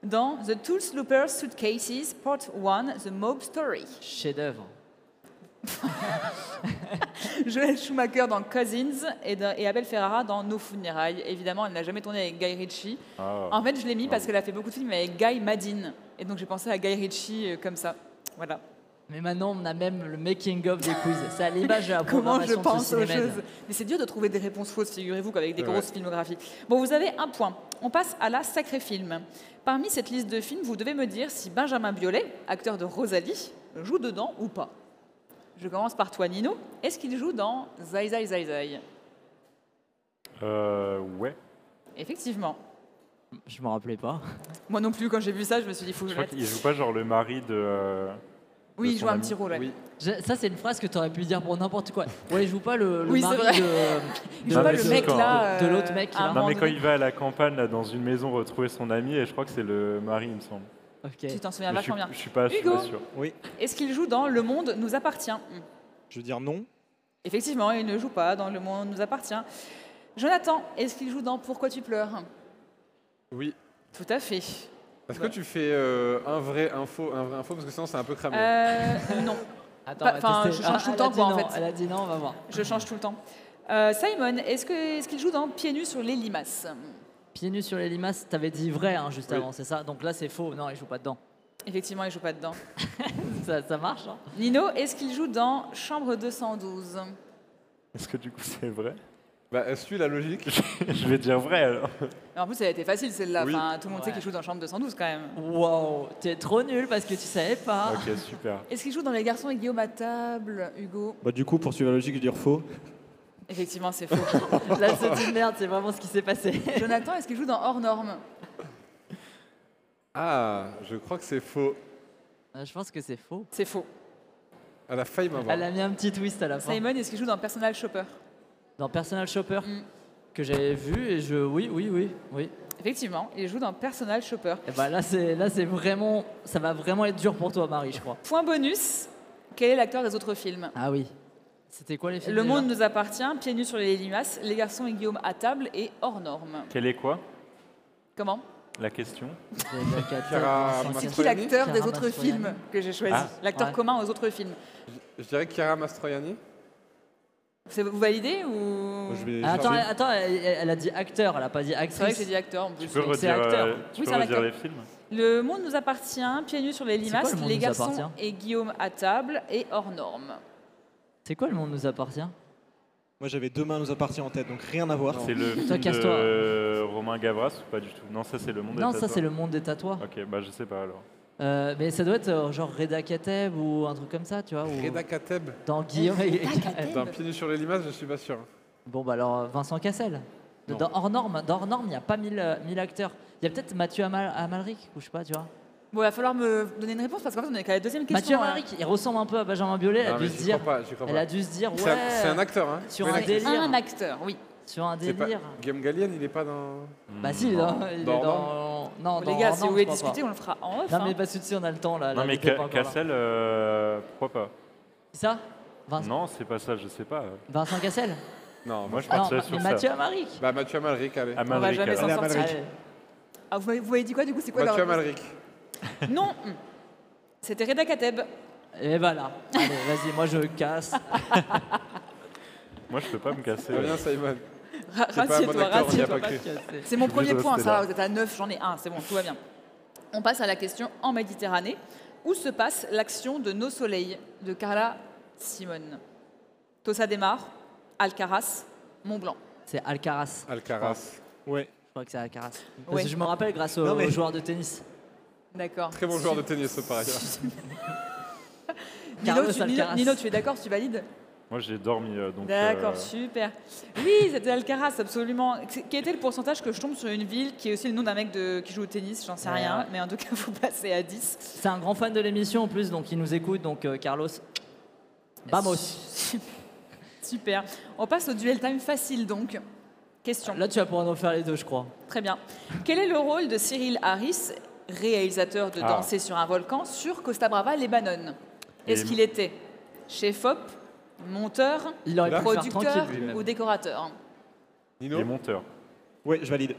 dans The Tool Sloopers Suitcases, Part 1, The Mob Story. Chef *laughs* Joel Schumacher dans Cousins et, Abel Ferrara dans Nos Funérailles. Évidemment, elle n'a jamais tourné avec Guy Ritchie. Ah. En fait, je l'ai mis parce qu'elle a fait beaucoup de films avec Guy Madin. Et donc, j'ai pensé à Guy Ritchie euh, comme ça. Voilà. Mais maintenant on a même le making of des quiz. C'est à l'image de la *laughs* Comment je pense aux choses. Mais c'est dur de trouver des réponses fausses, figurez-vous, qu'avec des Ouais. grosses filmographies. Bon, vous avez un point. On passe à la sacré film. Parmi cette liste de films, vous devez me dire si Benjamin Biolay, acteur de Rosalie, joue dedans ou pas. Je commence par toi, Nino. Est-ce qu'il joue dans Zai Zai Zai Zai? Euh, ouais. Effectivement. Je me rappelais pas. Moi non plus, quand j'ai vu ça, je me suis dit, faut que Je je crois qu'il joue pas genre le mari de. euh, Oui, de il son joue un ami. petit rôle. ouais. oui. Je- ça c'est une phrase que tu aurais pu dire pour n'importe quoi. Ouais, il joue pas le, le Oui, c'est mari vrai. de, Il joue Non, pas mais le c'est mec quand- là. de euh, l'autre mec, à un là. Non, moment mais quand donné. il va à la campagne, là, dans une maison, retrouver son ami, et je crois que c'est le mari, il me semble. Tu t'en souviens Mais je, suis, vachement bien. je suis pas, je suis Hugo pas sûr. Oui. Est-ce qu'il joue dans Le Monde nous appartient? Je veux dire non. Effectivement, il ne joue pas dans Le Monde nous appartient. Jonathan, est-ce qu'il joue dans Pourquoi tu pleures? Oui. Tout à fait. Est-ce Ouais. que tu fais euh, un vrai info, un vrai info? Parce que sinon c'est un peu cramé. Euh, non, *laughs* Attends, enfin, tester. je change tout le elle temps, a dit quoi, en non, fait. Elle a dit non, on va voir. je change tout le temps. Euh, Simon, est-ce que- est-ce qu'il joue dans Pieds nus sur les limaces? Pieds nus sur les limaces, t'avais dit vrai hein, juste Oui. avant, c'est ça? Donc là c'est faux. Non, il joue pas dedans. Effectivement, il joue pas dedans. *laughs* Ça, ça marche. hein Nino, est-ce qu'il joue dans Chambre 212 Est-ce que du coup c'est vrai? Bah, suis la logique. *laughs* Je vais dire vrai alors. En plus, elle a été facile celle-là. Oui. Enfin, tout le monde sait qu'il joue dans Chambre 212 quand même. Wow, t'es trop nul parce que tu savais pas. Ok, super. Est-ce qu'il joue dans Les garçons et Guillaume à table, Hugo? Bah, du coup, pour suivre la logique, je veux dire faux. Effectivement, c'est faux. Là c'est une merde, c'est vraiment ce qui s'est passé. *laughs* Jonathan, est-ce qu'il joue dans Hors Norme Ah, je crois que c'est faux. Euh, Je pense que c'est faux. C'est faux. Elle a failli m'avoir. Elle a mis un petit twist à la fin. Simon, est-ce qu'il joue dans Personal Shopper? Dans Personal Shopper Mm. que j'avais vu et je oui oui oui oui. Effectivement, il joue dans Personal Shopper. Et bah là c'est là c'est vraiment ça va vraiment être dur pour toi Marie je crois. Point bonus, quel est l'acteur des autres films? Ah oui. C'était quoi les films Le déjà monde nous appartient, Pieds nus sur les limaces, Les garçons et Guillaume à table et Hors Norme. Quel est quoi Comment La question C'est Chiara Mastroianni qui l'acteur des Chiara autres Mastroianni. films que j'ai choisi Ah, L'acteur ouais. commun aux autres films. Je dirais Chiara Mastroianni. C'est- Vous validez ou Je vais Ah, Attends, chercher. attends, elle, elle a dit acteur, elle a pas dit C'est vrai que j'ai actrice. dit acteur en plus. Tu peux c'est redire, acteur. euh, tu Oui, peux c'est un redire acteur. les films Le monde nous appartient, Pieds nus sur les quoi, limaces, Le monde Les nous garçons appartient et Guillaume à table et Hors Norme. C'est quoi le monde nous appartient Moi, j'avais Demain nous appartient en tête, donc rien à voir. C'est le Toi, film casse-toi. de Romain Gavras ou pas du tout? Non, ça c'est le monde Non, des ça tatouages. c'est le monde des tatouages. Ok, bah je sais pas alors. Euh, mais ça doit être euh, genre Reda Kateb ou un truc comme ça, tu vois. ou- Reda Kateb? Dans Guillaume et... Dans Pieds nus sur les limaces, je suis pas sûr. Bon, bah alors euh, Vincent Cassel. De- Non. Dans hors norme, dans hors norme, il n'y a pas 1000 euh, 1000 acteurs. Il y a peut-être Mathieu Amal Amalric, ou je sais pas, tu vois. Bon, il va falloir me donner une réponse parce qu'en fait, on est qu'à la deuxième question. Mathieu hein. Amalric, il ressemble un peu à Benjamin Biolay. Elle a dû se dire, pas, elle pas. a dû se dire, ouais. C'est un- acteur, hein Sur un délire. Un acteur, oui. Sur un pas- délire. Guillaume Gallienne, il est pas dans. Bah si, il est dans. il est Dans dans- Non, les gars, si vous voulez discuter, pas. on le fera en off. Non, hein. mais pas suite, on a le temps là. Non là, mais pas. Cassel, euh, pourquoi pas? C'est ça? Vincent, Non, c'est pas ça, je sais pas. Vincent Cassel? Non, Moi je mais sur Mathieu ça. Amalric. Bah Mathieu Amalric, allez. Amalric, va jamais s'en sortir. Ah, vous, m'avez- dit quoi du coup C'est quoi la Mathieu Amalric. Non C'était Reda Kateb. Et voilà. Allez, vas-y, moi je casse. *laughs* Moi je peux pas me casser. Très bien, Simon. Ra- C'est pas un bon Rassieds-toi, acteur, on n'y a rassieds-toi. pas cru. C'est mon Je premier point, ça là. va, vous êtes à 9, j'en ai un, c'est bon, tout va bien. On passe à la question en Méditerranée. Où se passe l'action de Nos Soleils de Carla Simone? Tossa Desmar, Alcaraz, Mont Blanc. C'est Alcaraz. Alcaraz. Ouais. Je crois que c'est Alcaraz. Parce Ouais. que je me rappelle grâce au, Non, mais- au joueur de tennis. D'accord. Très bon joueur de tennis, ce par ailleurs. *laughs* Nino, Carlos tu, Nino, tu es d'accord, tu valides? Moi, j'ai dormi, euh, donc. D'accord, euh, super. Oui, c'était Alcaraz, absolument. Quel était le pourcentage que je tombe sur une ville qui est aussi le nom d'un mec de, qui joue au tennis? J'en sais Ouais, rien, mais en tout cas, vous passez à 10. C'est un grand fan de l'émission en plus, donc il nous écoute. Donc euh, Carlos, vamos. *laughs* Super. On passe au duel time facile donc. Question. Là, tu vas pouvoir nous faire les deux, je crois. Très bien. Quel est le rôle de Cyril Harris, réalisateur de Ah. Danser sur un volcan, sur Costa Brava, Lebanon Est-ce qu'il était chef-op, monteur, Il producteur ou décorateur? Nino? Les monteurs. Ouais, je valide.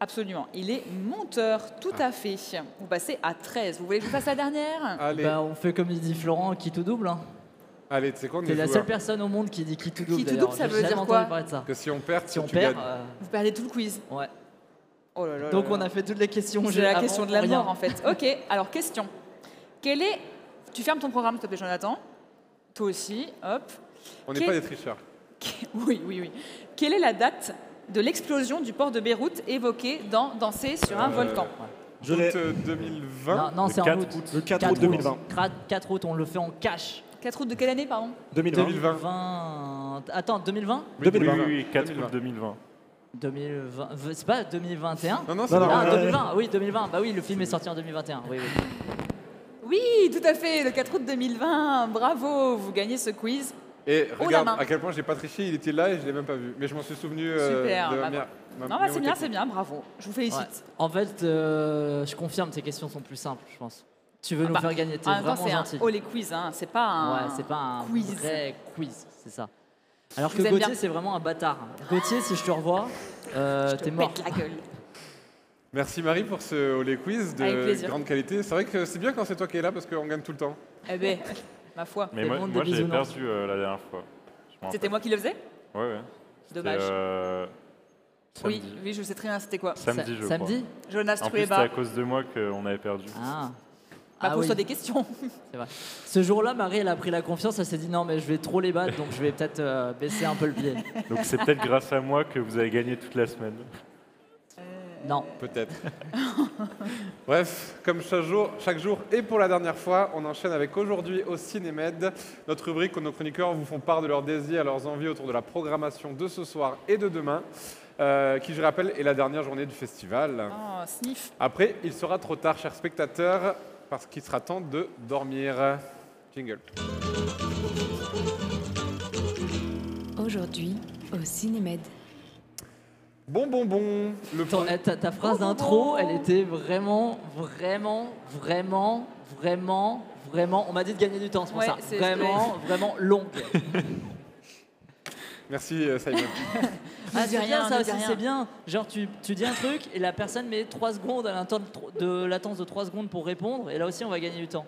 Absolument. Il est monteur, tout à fait. Vous passez à 13. Vous voulez que je fasse la dernière? Allez, Bah, on fait comme il dit Florent, qui tout double. Hein. allez, tu sais quoi, on T'es est la joueurs. seule personne au monde qui dit qui tout double. Qui tout double, ça veut dire quoi parler de ça. Que si on perd, Si on tu perd, euh, Vous perdez tout le quiz. ouais. Oh là là Donc là on a fait toutes les questions. J'ai la avant, question de la rien. mort en fait. Ok, alors question. Quel est. Tu fermes ton programme, s'il te plaît, Jonathan. Toi aussi, hop. On n'est pas des tricheurs. *laughs* Oui, oui, oui. Quelle est la date de l'explosion du port de Beyrouth évoquée dans Danser sur un Euh, volcan Je. Août euh, 2020. Non, non Le c'est en 4 août. août. Le 4 4 août 2020. 4 août, on le fait en cash. 4 août de quelle année, pardon? 2020. 2020. Attends, 2020 Oui, 2020. oui, oui, 4 2020. août 2020. 2020. C'est pas 2021 Non, non, c'est Non, non, bien. Ah, ouais. 2020, oui, 2020. Bah oui, le film est sorti en 2021. Oui, oui. Oui, tout à fait, le 4 août 2020. Bravo, vous gagnez ce quiz. Et Oh, regarde main. à quel point j'ai pas triché, il était là et je l'ai même pas vu. Mais je m'en suis souvenu euh, Super, de bah, Non, bah, c'est bien, c'est bien, bravo. Je vous félicite. Ouais. En fait, euh, je confirme, tes questions sont plus simples, je pense. Tu veux Ah nous bah, faire gagner, t'es En même temps, vraiment c'est un gentil. oh les quiz, hein. c'est pas un. Ouais, c'est pas un quiz. vrai quiz, c'est ça. Alors que vous Gauthier, c'est vraiment un bâtard. Gauthier, si je te revois, euh, t'es mort. pète la gueule. Merci Marie pour ce Olé Quiz de grande qualité. C'est vrai que c'est bien quand c'est toi qui es là parce qu'on gagne tout le temps. Eh ben, *laughs* ma foi. Mais moi, moi j'ai perdu euh, la dernière fois. C'était moi qui le faisais Ouais, ouais. Dommage. euh, Oui, samedi. oui, je sais très bien c'était quoi. Samedi, Sa- je Samedi Jonas crois. En plus, c'était à Trueba. cause de moi qu'on avait perdu. Ah. Bah, Ah pose-toi oui, des questions. *laughs* c'est vrai. Ce jour-là, Marie, elle a pris la confiance, elle s'est dit non, mais je vais trop les battre, donc je vais peut-être euh, baisser un peu le pied. *laughs* Donc c'est peut-être grâce à moi que vous avez gagné toute la semaine. Non. Peut-être. *laughs* Bref, comme chaque jour, chaque jour et pour la dernière fois, on enchaîne avec aujourd'hui au Cinémed, notre rubrique où nos chroniqueurs vous font part de leurs désirs, leurs envies autour de la programmation de ce soir et de demain, euh, qui, je rappelle, est la dernière journée du festival. Oh, sniff. Après, il sera trop tard, chers spectateurs, parce qu'il sera temps de dormir. Jingle. Aujourd'hui, au Cinémed. Bon, bon, bon. Le ta, ta phrase d'intro, elle était vraiment, vraiment, vraiment, vraiment, vraiment. On m'a dit de gagner du temps, c'est pour Ouais, ça. c'est- Vraiment, vraiment longue. *laughs* Merci, euh, Simon. *laughs* Ah, c'est rien, bien ça aussi, c'est bien. Genre, tu, tu dis un truc et la personne met 3 secondes, elle a un temps de, latence de 3 secondes pour répondre, et là aussi, on va gagner du temps.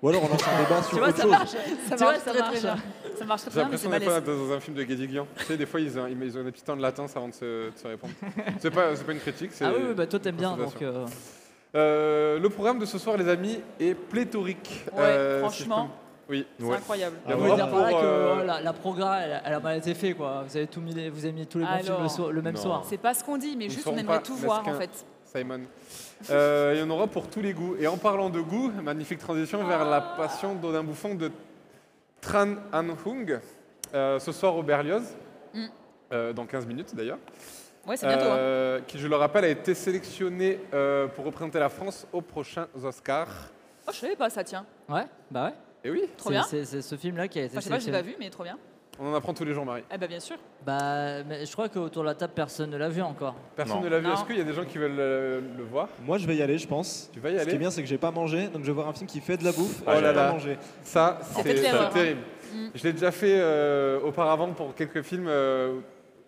Ou alors on lance un débat Tu sur vois, autre ça chose. marche. Ça Tu marche vois, ça très marche. bien. Ça marche très J'ai bien, c'est l'impression d'être pas dans un film de Guédiguian. Tu sais, des fois, ils ont, ils ont des petits temps de latence avant de se, de se répondre. C'est pas, c'est pas une critique. Ah oui, oui, bah toi t'aimes bien, donc. euh, Euh, le programme de ce soir, les amis, est pléthorique. Ouais, Euh, franchement. me- Oui. C'est Ouais. incroyable. Il Ah veut ouais. dire par là pour, que euh, oh, la, la progra, elle, elle a mal été faite, quoi. Vous avez tout mis, vous avez mis tous les bons films le, même non. soir. C'est pas ce qu'on dit, mais Nous juste on aimerait tout voir en fait. Simon. Euh, il y en aura pour tous les goûts. Et en parlant de goût, magnifique transition vers la passion d'Odin Bouffon de Tran An Hung, euh, ce soir au Berlioz, Mm. euh, dans 15 minutes d'ailleurs, Ouais, c'est bientôt. hein. Qui, je le rappelle, a été sélectionné euh, pour représenter la France aux prochains Oscars. Oh, je savais pas ça, tiens. Ouais, bah ouais. Et oui, Trop C'est- bien. C'est ce film-là qui a été Enfin, je sais pas, je l'ai pas vu, mais trop bien. on en apprend tous les jours, Marie. Eh ben bien sûr. Bah, mais je crois qu'autour de la table, personne ne l'a vu encore. Personne Non. ne l'a vu. Est-ce qu'il y a des gens qui veulent euh, le voir? Moi je vais y aller, je pense. Tu vas y Ce qui est aller bien, c'est que j'ai pas mangé, donc je vais voir un film qui fait de la bouffe. Oh et je là là. manger. Ça, C'est hein. terrible. Mm. Je l'ai déjà fait euh, auparavant pour quelques films euh,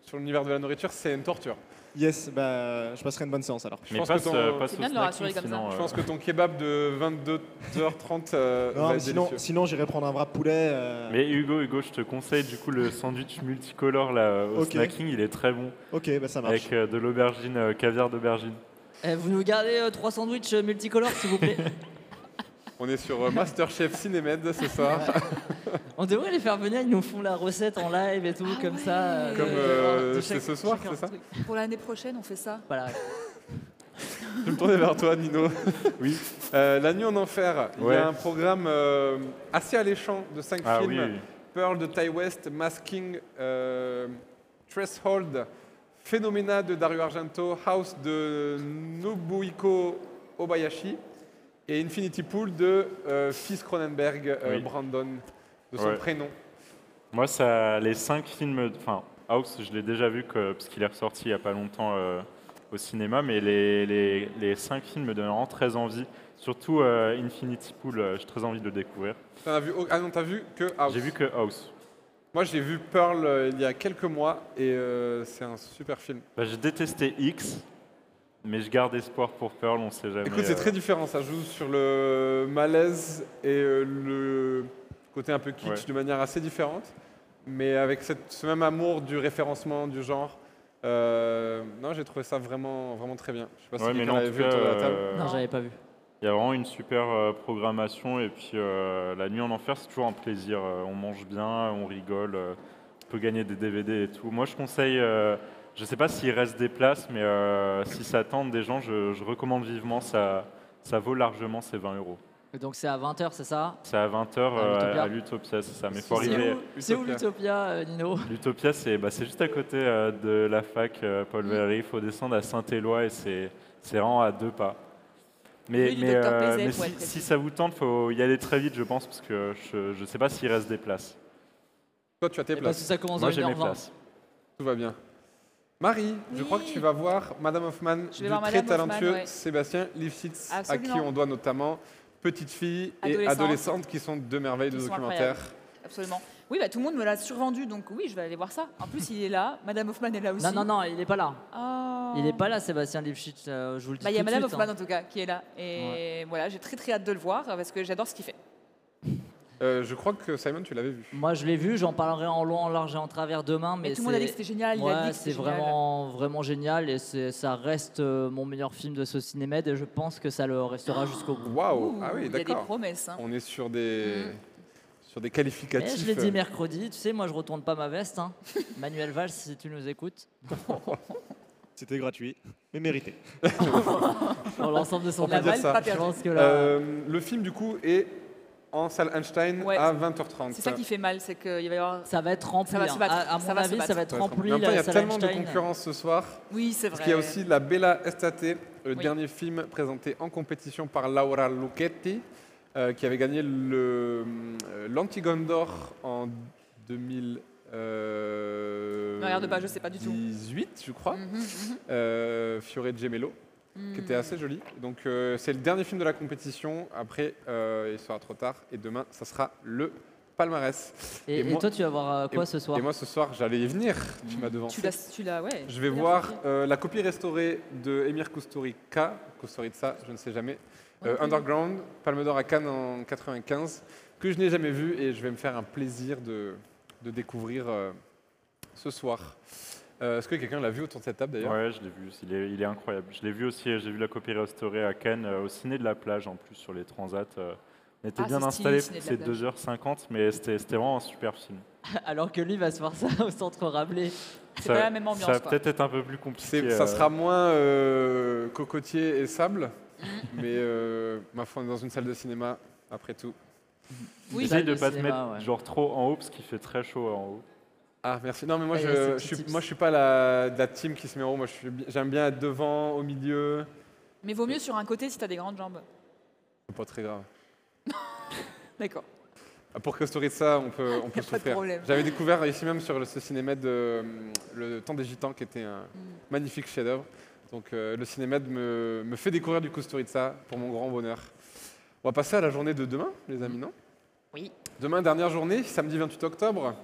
sur l'univers de la nourriture. C'est une torture. Yes, bah je passerai une bonne séance alors. Je Mais pense passe, que ton- euh, passe C'est au bien de le rassurer snacking, comme ça. sinon, Je euh, pense que ton kebab de 22h30 euh, Non, va mais être sinon, délicieux. sinon j'irai prendre un wrap poulet. euh, Mais Hugo, Hugo, je te conseille du coup le sandwich multicolore là, au Ok. snacking, il est très bon. Ok, bah ça marche. Avec euh, de l'aubergine, euh, caviar d'aubergine. Eh, vous nous gardez euh, trois sandwichs euh, multicolores, s'il vous plaît *laughs* On est sur euh, Masterchef Cinémed ce *laughs* soir. On devrait les faire venir, ils nous font la recette en live et tout, Ah comme ouais. ça. Comme, de- euh, c'est ce soir, c'est ça truc. Pour l'année prochaine, on fait ça. Voilà. Je vais me tourner vers toi, Nino. *laughs* Oui. Euh, la nuit en enfer, il y a un programme euh, assez alléchant de 5 Ah films. oui. Pearl de Ty West, Masking, euh, Threshold, Phenomena de Dario Argento, House de Nobuhiko Obayashi et Infinity Pool de euh, Fils Cronenberg, euh, Oui. Brandon, de son Ouais. prénom. Moi, ça, les cinq films, enfin, House, je l'ai déjà vu que, parce qu'il est ressorti il n'y a pas longtemps euh, au cinéma, mais les, les, les cinq films me donnent vraiment très envie. Surtout euh, Infinity Pool, euh, j'ai très envie de le découvrir. T'en as vu, au- ah non, t'as vu que House. J'ai vu que House. Moi, j'ai vu Pearl euh, il y a quelques mois et euh, c'est un super film. Bah, j'ai détesté X, mais je garde espoir pour Pearl, on sait jamais. Écoute, c'est euh, très différent. Ça joue sur le malaise et euh, le côté un peu kitsch Ouais. de manière assez différente, mais avec cette- ce même amour du référencement, du genre. Euh, non, j'ai trouvé ça vraiment, vraiment très bien. Je sais pas si Ouais, quelqu'un l'avait vu autour de la table. euh, Non, j'avais pas vu. Il y a vraiment une super euh, programmation et puis euh, la nuit en enfer c'est toujours un plaisir. On mange bien, on rigole, euh, on peut gagner des DVD et tout. Moi je conseille, euh, je sais pas s'il reste des places, mais euh, si ça tente des gens, je, je recommande vivement. Ça, ça vaut largement ces 20 euros. Et Donc c'est à 20h, c'est ça? C'est à 20h À à l'Utopia l'Utopia, c'est ça. Mais faut C'est arriver. où, c'est où Utopia. l'Utopia, euh, Nino? L'Utopia, c'est bah, c'est juste à côté euh, de la fac euh, Paul Valéry. Il faut descendre à Saint-Éloi et c'est vraiment à deux pas. Mais, euh, si, ça vous tente, il faut y aller très vite, je pense, parce que je ne sais pas s'il reste des places. Toi, tu as tes Et Parce places. que ça commence Moi, j'ai mes 1h20. places. Tout va bien. Marie, je crois que tu vas voir Madame Hoffman du voir très Madame Hoffman, talentueux ouais. Sébastien Lifshitz, à qui on doit notamment Petite fille et Adolescente. Qui sont deux merveilles de documentaires. Absolument. Oui, bah, tout le monde me l'a survendu, donc oui, je vais aller voir ça. En plus, il est là. Madame Hoffman est là aussi. Non, non, non, il est pas là. Oh. Il est pas là, Sébastien Lifshitz, euh, je vous le dis Bah, Il y a Madame suite, Hoffman hein. en tout cas qui est là. Et voilà, j'ai très très hâte de le voir parce que j'adore ce qu'il fait. Euh, je crois que Simon, tu l'avais vu. Moi, je l'ai vu, j'en parlerai en long, en large et en travers demain, mais Mais tout le monde a dit que c'était génial. il a Ouais, dit que c'est vraiment, vraiment génial et ça reste euh, mon meilleur film de ce cinéma et je pense que ça le restera jusqu'au bout. Waouh Ouh, Ah oui, Il y a des d'accord. promesses. hein. On est sur des, Mm. sur des Mais qualificatifs. je l'ai dit mercredi, tu sais, moi je retourne pas ma veste. hein. *laughs* Manuel Valls, si tu nous écoutes, *laughs* C'était gratuit, mais mérité. *laughs* pour l'ensemble de son On peut La dire balle ça. pas Je pense que là, Euh, le film, du coup, est en salle Einstein Ouais. à 20h30. C'est ça qui fait mal, c'est qu'il va y avoir. ça va être rempli. Ça va se battre, À, à mon ça va se avis, ça battre. va être rempli. En même temps, il y la a tellement de concurrence ce soir. Oui, c'est Parce vrai. qu'il y a aussi La Bella Estate, le Oui. dernier film présenté en compétition par Laura Lucchetti, euh, qui avait gagné le, euh, l'Antigone d'Or en 2000. Euh, Ne regarde pas, je sais pas du tout. 18, je crois. Mhm. Euh, Fiore Gemello, Mhm. qui était assez joli. Donc, euh, c'est le dernier film de la compétition. Après, euh, il sera trop tard. Et demain, ça sera le palmarès. Et, Et et moi- toi, tu vas voir euh, quoi ce soir Et moi, ce soir, j'allais y venir. Tu m'as devancé. Tu l'as, tu l'as, ouais. Je vais voir euh, la copie restaurée de Emir Kusturica, Kusturica, je ne sais jamais, euh. Underground, Palme d'Or à Cannes en 95, que je n'ai jamais vu et je vais me faire un plaisir de, de découvrir euh, ce soir. Euh, Est-ce que quelqu'un l'a vu autour de cette table d'ailleurs? Ouais, je l'ai vu. Il est, il est incroyable. Je l'ai vu aussi. J'ai vu la copie restaurée à Cannes, euh, au ciné de la plage en plus sur les transats. euh, on était Ah, bien installé. C'est plage. 2h50, mais c'était c'était vraiment un super film. *laughs* Alors que lui va se voir ça au centre Rabelais. C'est Ça- pas la même ambiance, Ça va peut-être être un peu plus compliqué. Ça sera moins euh, cocotier et sable, *laughs* mais euh, ma foi, on est dans une salle de cinéma, après tout. Oui, Essaye salle de de pas te mettre ouais. genre trop en haut parce qu'il fait très chaud en haut. Ah, merci. Non, mais moi, je, petits suis, tips. moi, je suis pas la, de la team qui se met en haut. Moi, j'aime bien être devant, au milieu. Mais vaut mieux sur un côté si t'as des grandes jambes. C'est pas très grave. *laughs* D'accord. Ah, Pour Kusturica, on peut, on peut *laughs* Y a pas de souffrir. problème. J'avais découvert ici même sur le, ce cinémède euh, Le Temps des Gitans, qui était un Mm. magnifique chef-d'œuvre. Donc euh, le cinémède me, me fait découvrir du Kusturica pour mon grand bonheur. On va passer à la journée de demain, les amis, non? Oui. Demain, dernière journée, samedi 28 octobre.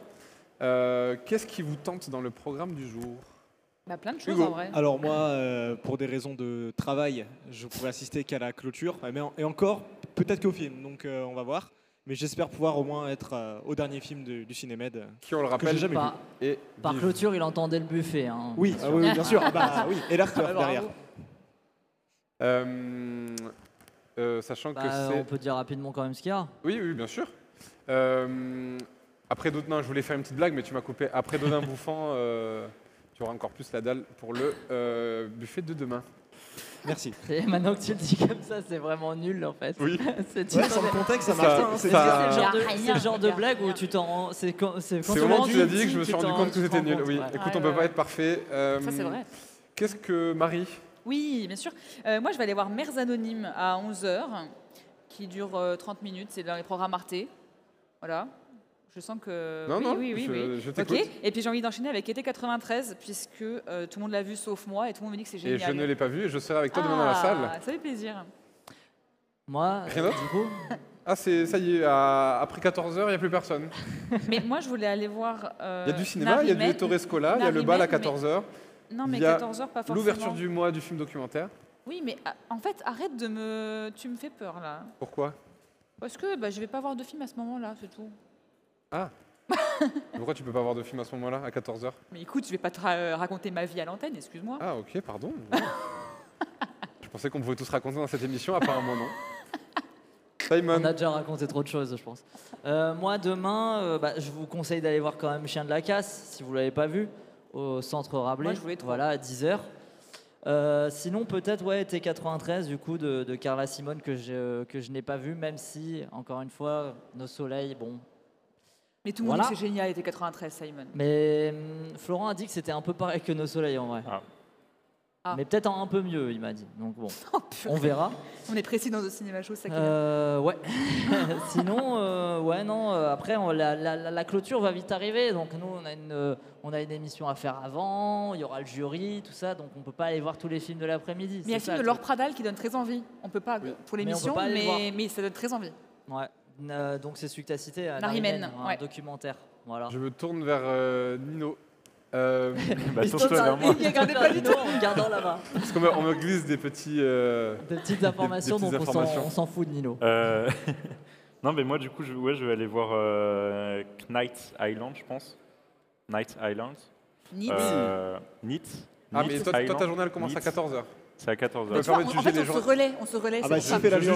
Euh, Qu'est-ce qui vous tente dans le programme du jour? Bah, plein de choses Hugo. en vrai. Alors moi, euh, pour des raisons de travail, je pourrais assister qu'à la clôture, mais en- et encore, peut-être qu'au film, donc euh, on va voir. Mais j'espère pouvoir au moins être euh, au dernier film de- du Cinémed. Qui, on le rappelle, jamais vu. Par, est par vive. clôture, il entendait le buffet. hein. Oui, ah oui, oui, bien sûr. *laughs* Ah bah oui, et l'after Ah, bravo. derrière. Euh, euh, sachant Bah, que c'est... on peut dire rapidement quand même ce qu'il y a. Oui, oui, bien sûr. Euh, Après Dodin, non, je voulais faire une petite blague, mais tu m'as coupé. Après Dodin bouffant, euh, tu auras encore plus la dalle pour le euh, buffet de demain. Merci. Et maintenant que tu le dis comme ça, c'est vraiment nul en fait. Oui. *laughs* c'est Ouais, sans le contexte, ça marche pas. hein. ça- C'est- ça- c'est le genre de, le genre blague où tu t'en rends. C'est quand, c'est quand C'est tu au moment où tu l'as dit, que je me suis rendu compte que c'était nul. compte, Oui, ouais. écoute, on peut pas être parfait. Euh, Ça, c'est vrai. Qu'est-ce que Marie? Oui, bien sûr. Euh, moi, je vais aller voir Mers Anonymes à 11h, qui dure euh, 30 minutes. C'est dans les programmes Arte. Voilà. Je sens que. Non, oui, non, oui, oui, je, oui. je t'écoute. Et puis j'ai envie d'enchaîner avec été 93, puisque euh, tout le monde l'a vu sauf moi et tout le monde me dit que c'est Et génial. je ne l'ai pas vu et je serai avec toi demain dans la salle. Ah, Ça fait plaisir. Moi, Rien euh, d'autre du coup, Ah, c'est ça y est, à- après 14h, il n'y a plus personne. *laughs* Mais moi, je voulais aller voir. euh, Il y a du cinéma, il y a du Narimen. Torre Scola, il y a le bal à Narimen, mais- 14h, Non, mais il y a 14h, pas forcément. l'ouverture du mois du film documentaire. Oui, mais ah, en fait, arrête de me. Tu me fais peur là. Pourquoi? Parce que bah, je vais pas voir de film à ce moment-là, c'est tout. *laughs* Pourquoi tu peux pas voir de film à ce moment-là, à 14h Mais écoute, je vais pas te ra- euh, raconter ma vie à l'antenne, excuse-moi. Ah, ok, pardon. *laughs* je pensais qu'on pouvait tous raconter dans cette émission, apparemment non. Simon, on a déjà raconté trop de choses, je pense. Euh, moi, demain, euh, bah, je vous conseille d'aller voir quand même Chien de la Casse, si vous l'avez pas vu, au centre Rabelais. Moi, je voulais trop. Voilà, à 10h. sinon, peut-être, ouais, T93, du coup, de, de Carla Simone, que je, que je n'ai pas vu, même si, encore une fois, Nos Soleils, bon. Mais tout le monde dit que c'est génial, était 93, Simon. Mais hum, Florent a dit que c'était un peu pareil que Nos Soleils, en vrai. Ah. Ah. Mais peut-être un peu mieux, il m'a dit. Donc bon, *laughs* Oh, on verra. On est précis dans le cinéma show, c'est ça qui est bien. Euh, ouais. *laughs* *laughs* Sinon, euh, ouais, non. euh, après, on- la, la- la- la clôture va vite arriver. Donc nous, on a une, euh, on a une émission à faire avant. Il y aura le jury, tout ça. Donc on peut pas aller voir tous les films de l'après-midi. Mais il y a le film de Laure Pradal qui donne très envie. On peut pas pour l'émission, mais, mais ça donne très envie. Ouais. Euh, donc c'est celui que tu as cité, un ouais. documentaire. Voilà. je me tourne vers euh, Nino. Euh, *laughs* Bah, tourne-toi tourne vers moi. il pas du tout en regardant là-bas. parce qu'on me, on me glisse des petits. euh, Des petites informations, des petites donc on s'en- informations. on s'en fout de Nino. Euh, *laughs* non, mais moi, du coup, je, ouais, je vais aller voir euh, Knight Island, je pense. Knight Island. Ni Euh, Neat. Ah, Neat mais toi, Island. ta journée, elle commence à Neat. 14h. C'est à 14h. Mais Tu vois, permet de on- en fait, on se relaie, on se relaie. Ah c'est bah, si tu fais la des gens.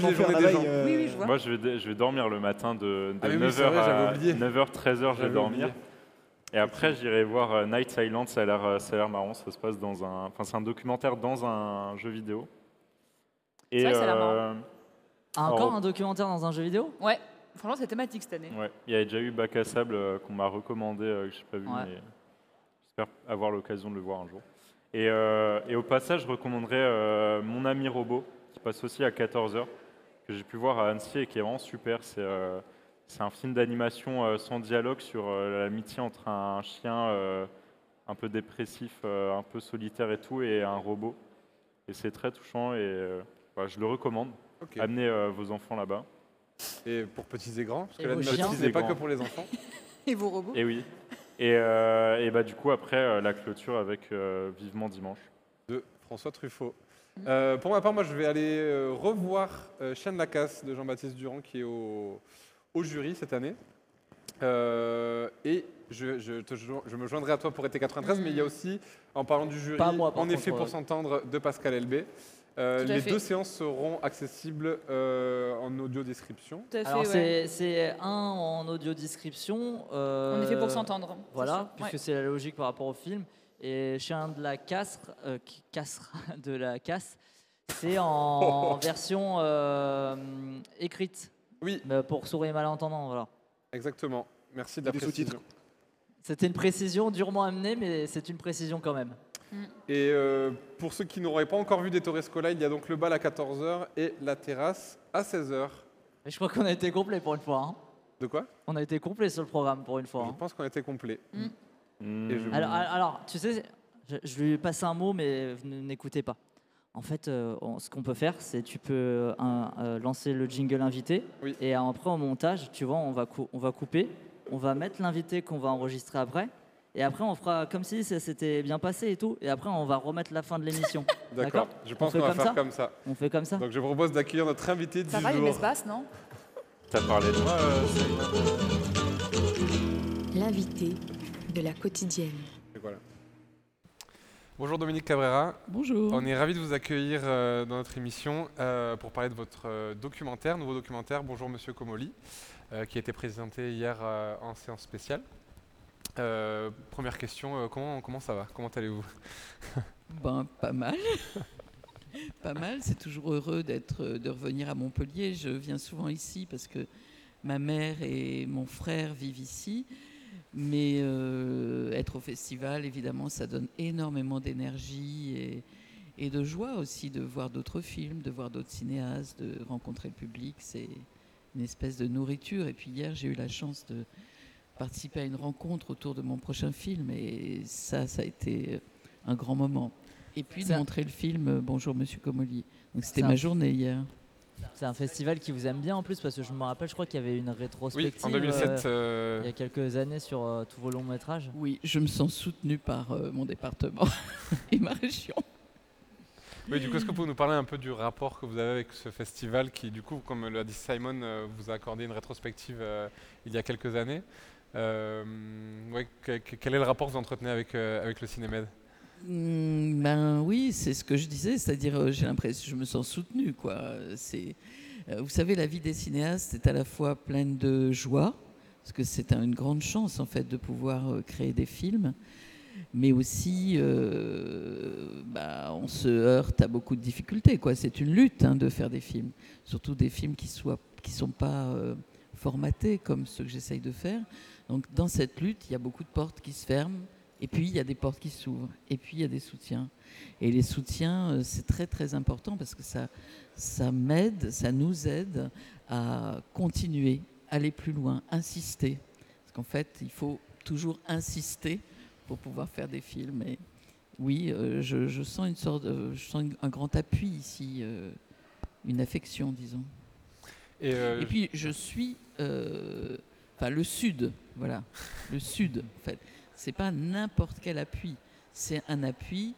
euh, Oui, oui, je vois. Moi, je vais, de- je vais dormir le matin de, de Ah, mais oui, 9h c'est vrai, à j'avais oublié. 9h, 13h, je vais J'avais dormir. oublié. Et après, j'irai voir euh, Night Island, ça a l'air euh, ça a l'air marrant, ça se passe dans un... Enfin, c'est un documentaire dans un jeu vidéo. Et, vrai que ça a l'air marrant. euh, Encore Alors- un documentaire dans un jeu vidéo? Ouais, franchement, c'est thématique cette année. ouais, il y a déjà eu Bac à Sable euh, qu'on m'a recommandé, euh, que je n'ai pas vu, Ouais. mais j'espère avoir l'occasion de le voir un jour. Et, euh, et au passage, je recommanderais euh, Mon ami robot, qui passe aussi à 14h, que j'ai pu voir à Annecy et qui est vraiment super. C'est euh, c'est un film d'animation euh, sans dialogue sur euh, l'amitié entre un chien euh, un peu dépressif, euh, un peu solitaire et tout, et un robot. Et c'est très touchant et euh, voilà, je le recommande. Amenez euh, vos enfants là-bas. Et pour petits et grands, parce Et que ce n'est pas que pour les enfants. *laughs* Et vos robots Et oui. Et, euh, et bah, du coup, après, euh, la clôture avec euh, Vivement Dimanche. de François Truffaut. Euh, pour ma part, moi, je vais aller euh, revoir euh, Chien de la casse de Jean-Baptiste Durand, qui est au, au jury cette année. Euh, et je, je te jo- je me joindrai à toi pour été 93, mais il y a aussi, en parlant du jury, moi, en effet, pour s'entendre, de Pascal Elbé. Euh, les fait. deux séances seront accessibles euh, en audio description. Tout à fait, Alors ouais. c'est- un en audio description. euh, On est fait pour s'entendre. Voilà, puisque Ouais. c'est la logique par rapport au film. Et Chien de la casse, euh, *laughs* de la casse, c'est en *laughs* version euh, écrite. Oui. Pour sourds et malentendants, voilà. Exactement. Merci de la Des précision. sous-titres. C'était une précision durement amenée, mais c'est une précision quand même. Et euh, pour ceux qui n'auraient pas encore vu des Torres Scola, il y a donc le bal à 14h et la terrasse à 16h. Et je crois qu'on a été complet pour une fois. hein. De quoi? On a été complet sur le programme pour une fois. Je hein. pense qu'on était complet. Hmm. Et je- Alors, alors, tu sais, je, je lui passe un mot, mais vous n'écoutez pas. En fait, euh, on- ce qu'on peut faire, c'est tu peux euh, un- euh, lancer le jingle invité, Oui. et après au montage, tu vois, on va, cou- on va couper, on va mettre l'invité qu'on va enregistrer après, et après on fera comme si ça s'était bien passé et tout, et après on va remettre la fin de l'émission. *laughs* D'accord. Je pense qu'on va comme faire ça comme ça. On fait comme ça Donc je propose d'accueillir notre invité du Ça va, les jour. messes basses, non? T'as parlé de moi, euh, L'invité de la quotidienne. Et voilà. Bonjour Dominique Cabrera. Bonjour. On est ravis de vous accueillir euh, dans notre émission euh, pour parler de votre euh, documentaire, nouveau documentaire Bonjour Monsieur Comoli. euh, qui a été présenté hier euh, en séance spéciale. Euh, première question, euh, comment, comment ça va? Comment allez-vous? *laughs* Ben, pas mal. *laughs* pas mal. C'est toujours heureux d'être, de revenir à Montpellier. Je viens souvent ici parce que ma mère et mon frère vivent ici. Mais euh, être au festival, évidemment, ça donne énormément d'énergie et, et de joie aussi de voir d'autres films, de voir d'autres cinéastes, de rencontrer le public. C'est une espèce de nourriture. Et puis hier, j'ai eu la chance de participer à une rencontre autour de mon prochain film. Et ça, ça a été un grand moment. Et puis de montrer le film euh, Bonjour Monsieur Comoli. Donc c'était ma journée hier. C'est un festival qui vous aime bien en plus parce que je me rappelle, je crois qu'il y avait une Oui, rétrospective en 2007. euh, euh, il y a quelques années sur euh, tous vos longs métrages. Oui, je me sens soutenue par euh, mon département *laughs* et ma région. Oui, du coup, est-ce que vous pouvez nous parler un peu du rapport que vous avez avec ce festival qui, du coup, comme l'a dit Simon, vous a accordé une rétrospective euh, il y a quelques années? Que- Quel est le rapport que vous entretenez avec, euh, avec le Cinémed Mm, ben oui, c'est ce que je disais, c'est-à-dire euh, j'ai l'impression je me sens soutenue quoi. C'est euh, vous savez la vie des cinéastes est à la fois pleine de joie parce que c'est un- une grande chance en fait de pouvoir euh, créer des films, mais aussi euh, bah, on se heurte à beaucoup de difficultés. C'est une lutte hein, de faire des films, surtout des films qui soient qui sont pas euh, formatés comme ceux que j'essaye de faire. Donc dans cette lutte, il y a beaucoup de portes qui se ferment. Et puis, il y a des portes qui s'ouvrent. Et puis, il y a des soutiens. Et les soutiens, euh, c'est très, très important parce que ça, ça m'aide, ça nous aide à continuer, aller plus loin, insister. Parce qu'en fait, il faut toujours insister pour pouvoir faire des films. Et oui, euh, je, je sens une sorte, de- je sens un grand appui ici, euh, une affection, disons. Et, euh, Et puis je suis, enfin le sud, voilà, le sud. En fait, c'est pas n'importe quel appui, c'est un appui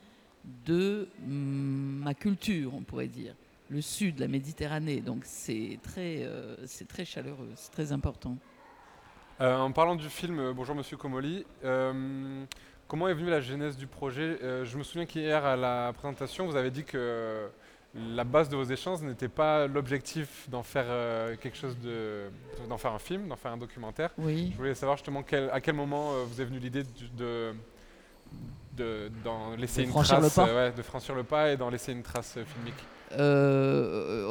de ma culture, on pourrait dire. Le sud, la Méditerranée, donc c'est très, euh, c'est très chaleureux, c'est très important. Euh, en parlant du film euh, Bonjour Monsieur Comoli, comment est venue la genèse du projet? Je me souviens qu'hier à la présentation, vous avez dit que la base de vos échanges n'était pas l'objectif d'en faire euh, quelque chose de, d'en faire un film, d'en faire un documentaire. Oui. Je voulais savoir justement quel- à quel moment euh, vous est venue l'idée de, de, d'en laisser De une trace, euh, ouais, de franchir le pas et d'en laisser une trace euh, filmique.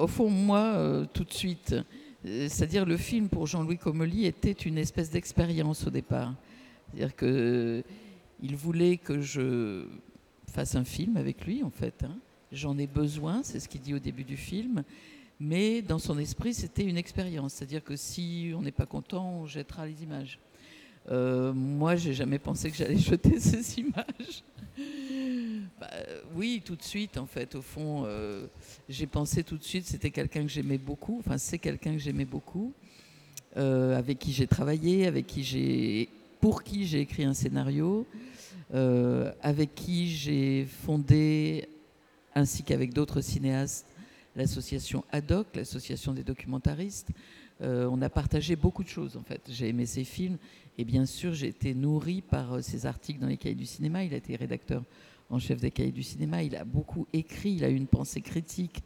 Au fond, moi, tout de suite, c'est-à-dire le film pour Jean-Louis Comolli était une espèce d'expérience au départ. C'est-à-dire que il voulait que je fasse un film avec lui, en fait. hein. J'en ai besoin, c'est ce qu'il dit au début du film. Mais dans son esprit, c'était une expérience. C'est-à-dire que si on n'est pas content, on jettera les images. Euh, moi, j'ai jamais pensé que j'allais *laughs* jeter ces images. Bah, oui, tout de suite, en fait, au fond, euh, j'ai pensé tout de suite, c'était quelqu'un que j'aimais beaucoup, enfin, c'est quelqu'un que j'aimais beaucoup, euh, avec qui j'ai travaillé, avec qui j'ai, pour qui j'ai écrit un scénario, euh, avec qui j'ai fondé, ainsi qu'avec d'autres cinéastes, l'association ADOC, l'association des documentaristes. Euh, on a partagé beaucoup de choses, en fait. J'ai aimé ses films, et bien sûr, j'ai été nourri par euh, ses articles dans les cahiers du cinéma. Il a été rédacteur en chef des cahiers du cinéma. Il a beaucoup écrit, il a eu une pensée critique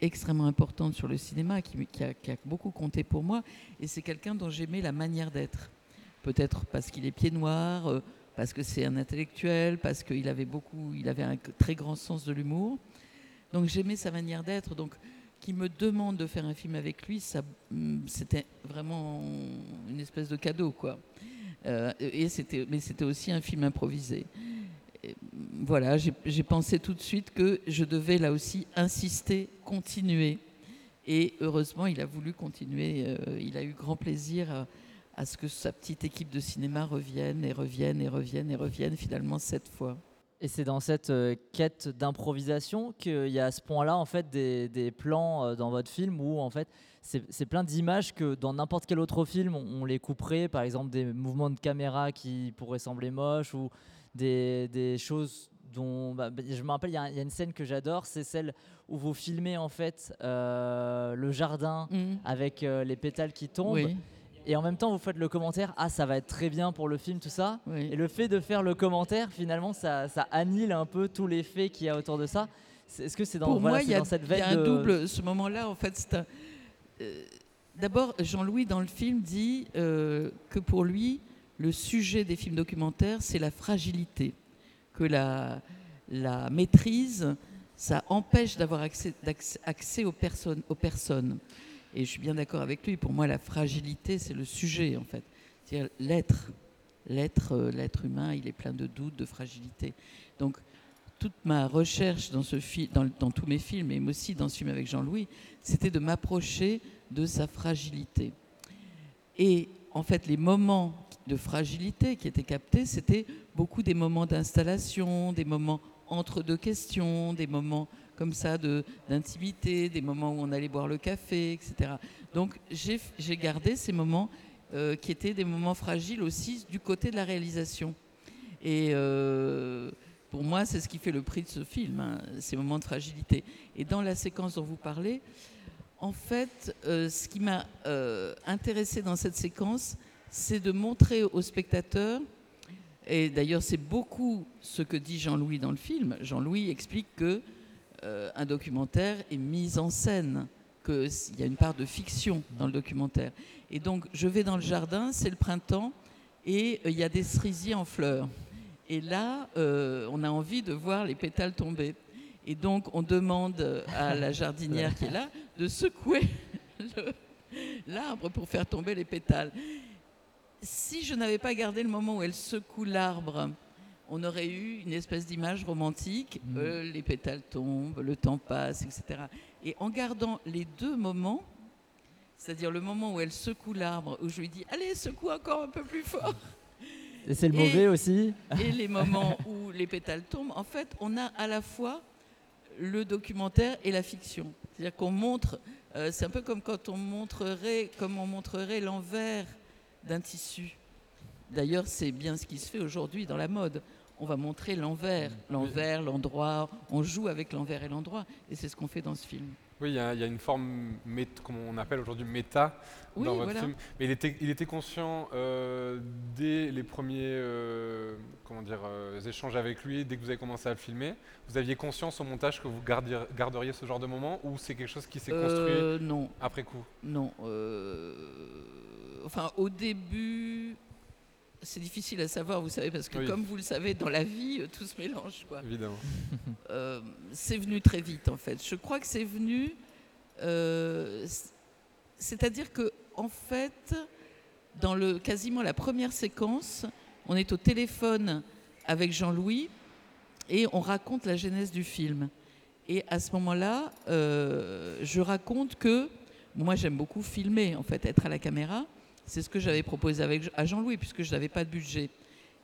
extrêmement importante sur le cinéma qui, qui a, qui a beaucoup compté pour moi. Et c'est quelqu'un dont j'aimais la manière d'être. Peut-être parce qu'il est pied noir, euh, parce que c'est un intellectuel, parce qu'il avait beaucoup, il avait un très grand sens de l'humour. Donc j'aimais sa manière d'être. Donc qui me demande de faire un film avec lui, hum, c'était vraiment une espèce de cadeau, quoi. Euh, et c'était, mais c'était aussi un film improvisé. Et, voilà, j'ai j'ai pensé tout de suite que je devais là aussi insister, continuer. Et heureusement, il a voulu continuer. euh, il a eu grand plaisir à, à ce que sa petite équipe de cinéma revienne et revienne et revienne et revienne finalement cette fois. Et c'est dans cette euh, quête d'improvisation qu'il y a à ce point-là en fait des, des plans euh, dans votre film où en fait c'est plein d'images que dans n'importe quel autre film on, on les couperait, par exemple des mouvements de caméra qui pourraient sembler moches ou des, des choses dont bah, bah, je me rappelle il y, a y une scène que j'adore, c'est celle où vous filmez en fait euh, le jardin avec euh, les pétales qui tombent. Oui. Et en même temps, vous faites le commentaire, ah, ça va être très bien pour le film, tout ça. Oui. Et le fait de faire le commentaire, finalement, ça, ça annule un peu tous les faits qu'il y a autour de ça. Est-ce que c'est dans, Pour voilà, moi, c'est il y a, dans cette y veine a un de- double. Ce moment-là, en fait, c'est un. euh, D'abord, Jean-Louis, dans le film, dit euh, que pour lui, le sujet des films documentaires, c'est la fragilité. Que la, la maîtrise, ça empêche d'avoir accès, d'accès- accès aux, personnes, aux personnes. Et je suis bien d'accord avec lui. Pour moi, la fragilité, c'est le sujet, en fait. C'est-à-dire l'être. L'être, euh, l'être humain, il est plein de doutes, de fragilité. Donc, toute ma recherche dans, tous mes films, et aussi dans ce film avec Jean-Louis, c'était de m'approcher de sa fragilité. Et en fait, les moments de fragilité qui étaient captés, c'était beaucoup des moments d'installation, des moments entre deux questions, des moments comme ça d'intimité, des moments où on allait boire le café, etc. Donc j'ai gardé ces moments euh, qui étaient des moments fragiles aussi du côté de la réalisation. Et euh, pour moi, c'est ce qui fait le prix de ce film, hein, ces moments de fragilité. Et dans la séquence dont vous parlez, en fait, euh, ce qui m'a intéressé dans cette séquence, c'est de montrer aux spectateurs, et d'ailleurs c'est beaucoup ce que dit Jean-Louis dans le film, Jean-Louis explique que euh, un documentaire est mis en scène, qu'il y a une part de fiction dans le documentaire. Et donc je vais dans le jardin, c'est le printemps, et euh, il y a des cerisiers en fleurs. Et là, euh, on a envie de voir les pétales tomber. Et donc, on demande à la jardinière qui est là de secouer l'arbre pour faire tomber les pétales. Si je n'avais pas gardé le moment où elle secoue l'arbre, on aurait eu une espèce d'image romantique. euh, les pétales tombent, le temps passe, etc. Et en gardant les deux moments, c'est-à-dire le moment où elle secoue l'arbre, où je lui dis Allez, secoue encore un peu plus fort Et c'est le Et- mauvais aussi. et les moments où les pétales tombent, en fait, on a à la fois le documentaire et la fiction. C'est-à-dire qu'on montre, euh, c'est un peu comme quand on montrerait, comme on montrerait l'envers d'un tissu. D'ailleurs, c'est bien ce qui se fait aujourd'hui dans la mode. On va montrer l'envers, l'envers, l'endroit. On joue avec l'envers et l'endroit, et c'est ce qu'on fait dans ce film. Oui, il y, a il y a une forme, comme on appelle aujourd'hui méta Oui, dans votre voilà. film. Mais il était, il était conscient euh, dès les premiers euh, comment dire, euh, échanges avec lui, dès que vous avez commencé à le filmer. Vous aviez conscience au montage que vous gardiez- garderiez ce genre de moment ou c'est quelque chose qui s'est construit non, après coup? Non. Enfin, au début, c'est difficile à savoir, vous savez, parce que Oui. comme vous le savez, dans la vie, euh, tout se mélange. Quoi. Évidemment. *laughs* Euh, c'est venu très vite, en fait. Je crois que c'est venu. euh, C'est-à-dire que, en fait, dans le, quasiment la première séquence, on est au téléphone avec Jean-Louis et on raconte la genèse du film. Et à ce moment-là, euh, je raconte que moi j'aime beaucoup filmer, en fait, être à la caméra. C'est ce que j'avais proposé avec, à Jean-Louis, puisque je n'avais pas de budget.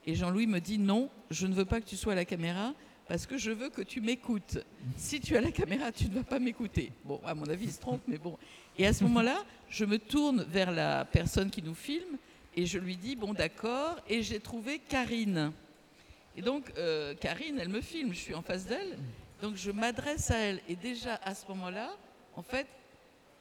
Et Jean-Louis me dit non, je ne veux pas que tu sois à la caméra parce que je veux que tu m'écoutes. Si tu as la caméra, tu ne vas pas m'écouter. Bon, à mon avis, il se trompe, mais bon. Et à ce moment-là, je me tourne vers la personne qui nous filme et je lui dis bon, d'accord. Et j'ai trouvé Karine. Et donc, euh, Karine, elle me filme, je suis en face d'elle. Donc, je m'adresse à elle. Et déjà, à ce moment-là, en fait,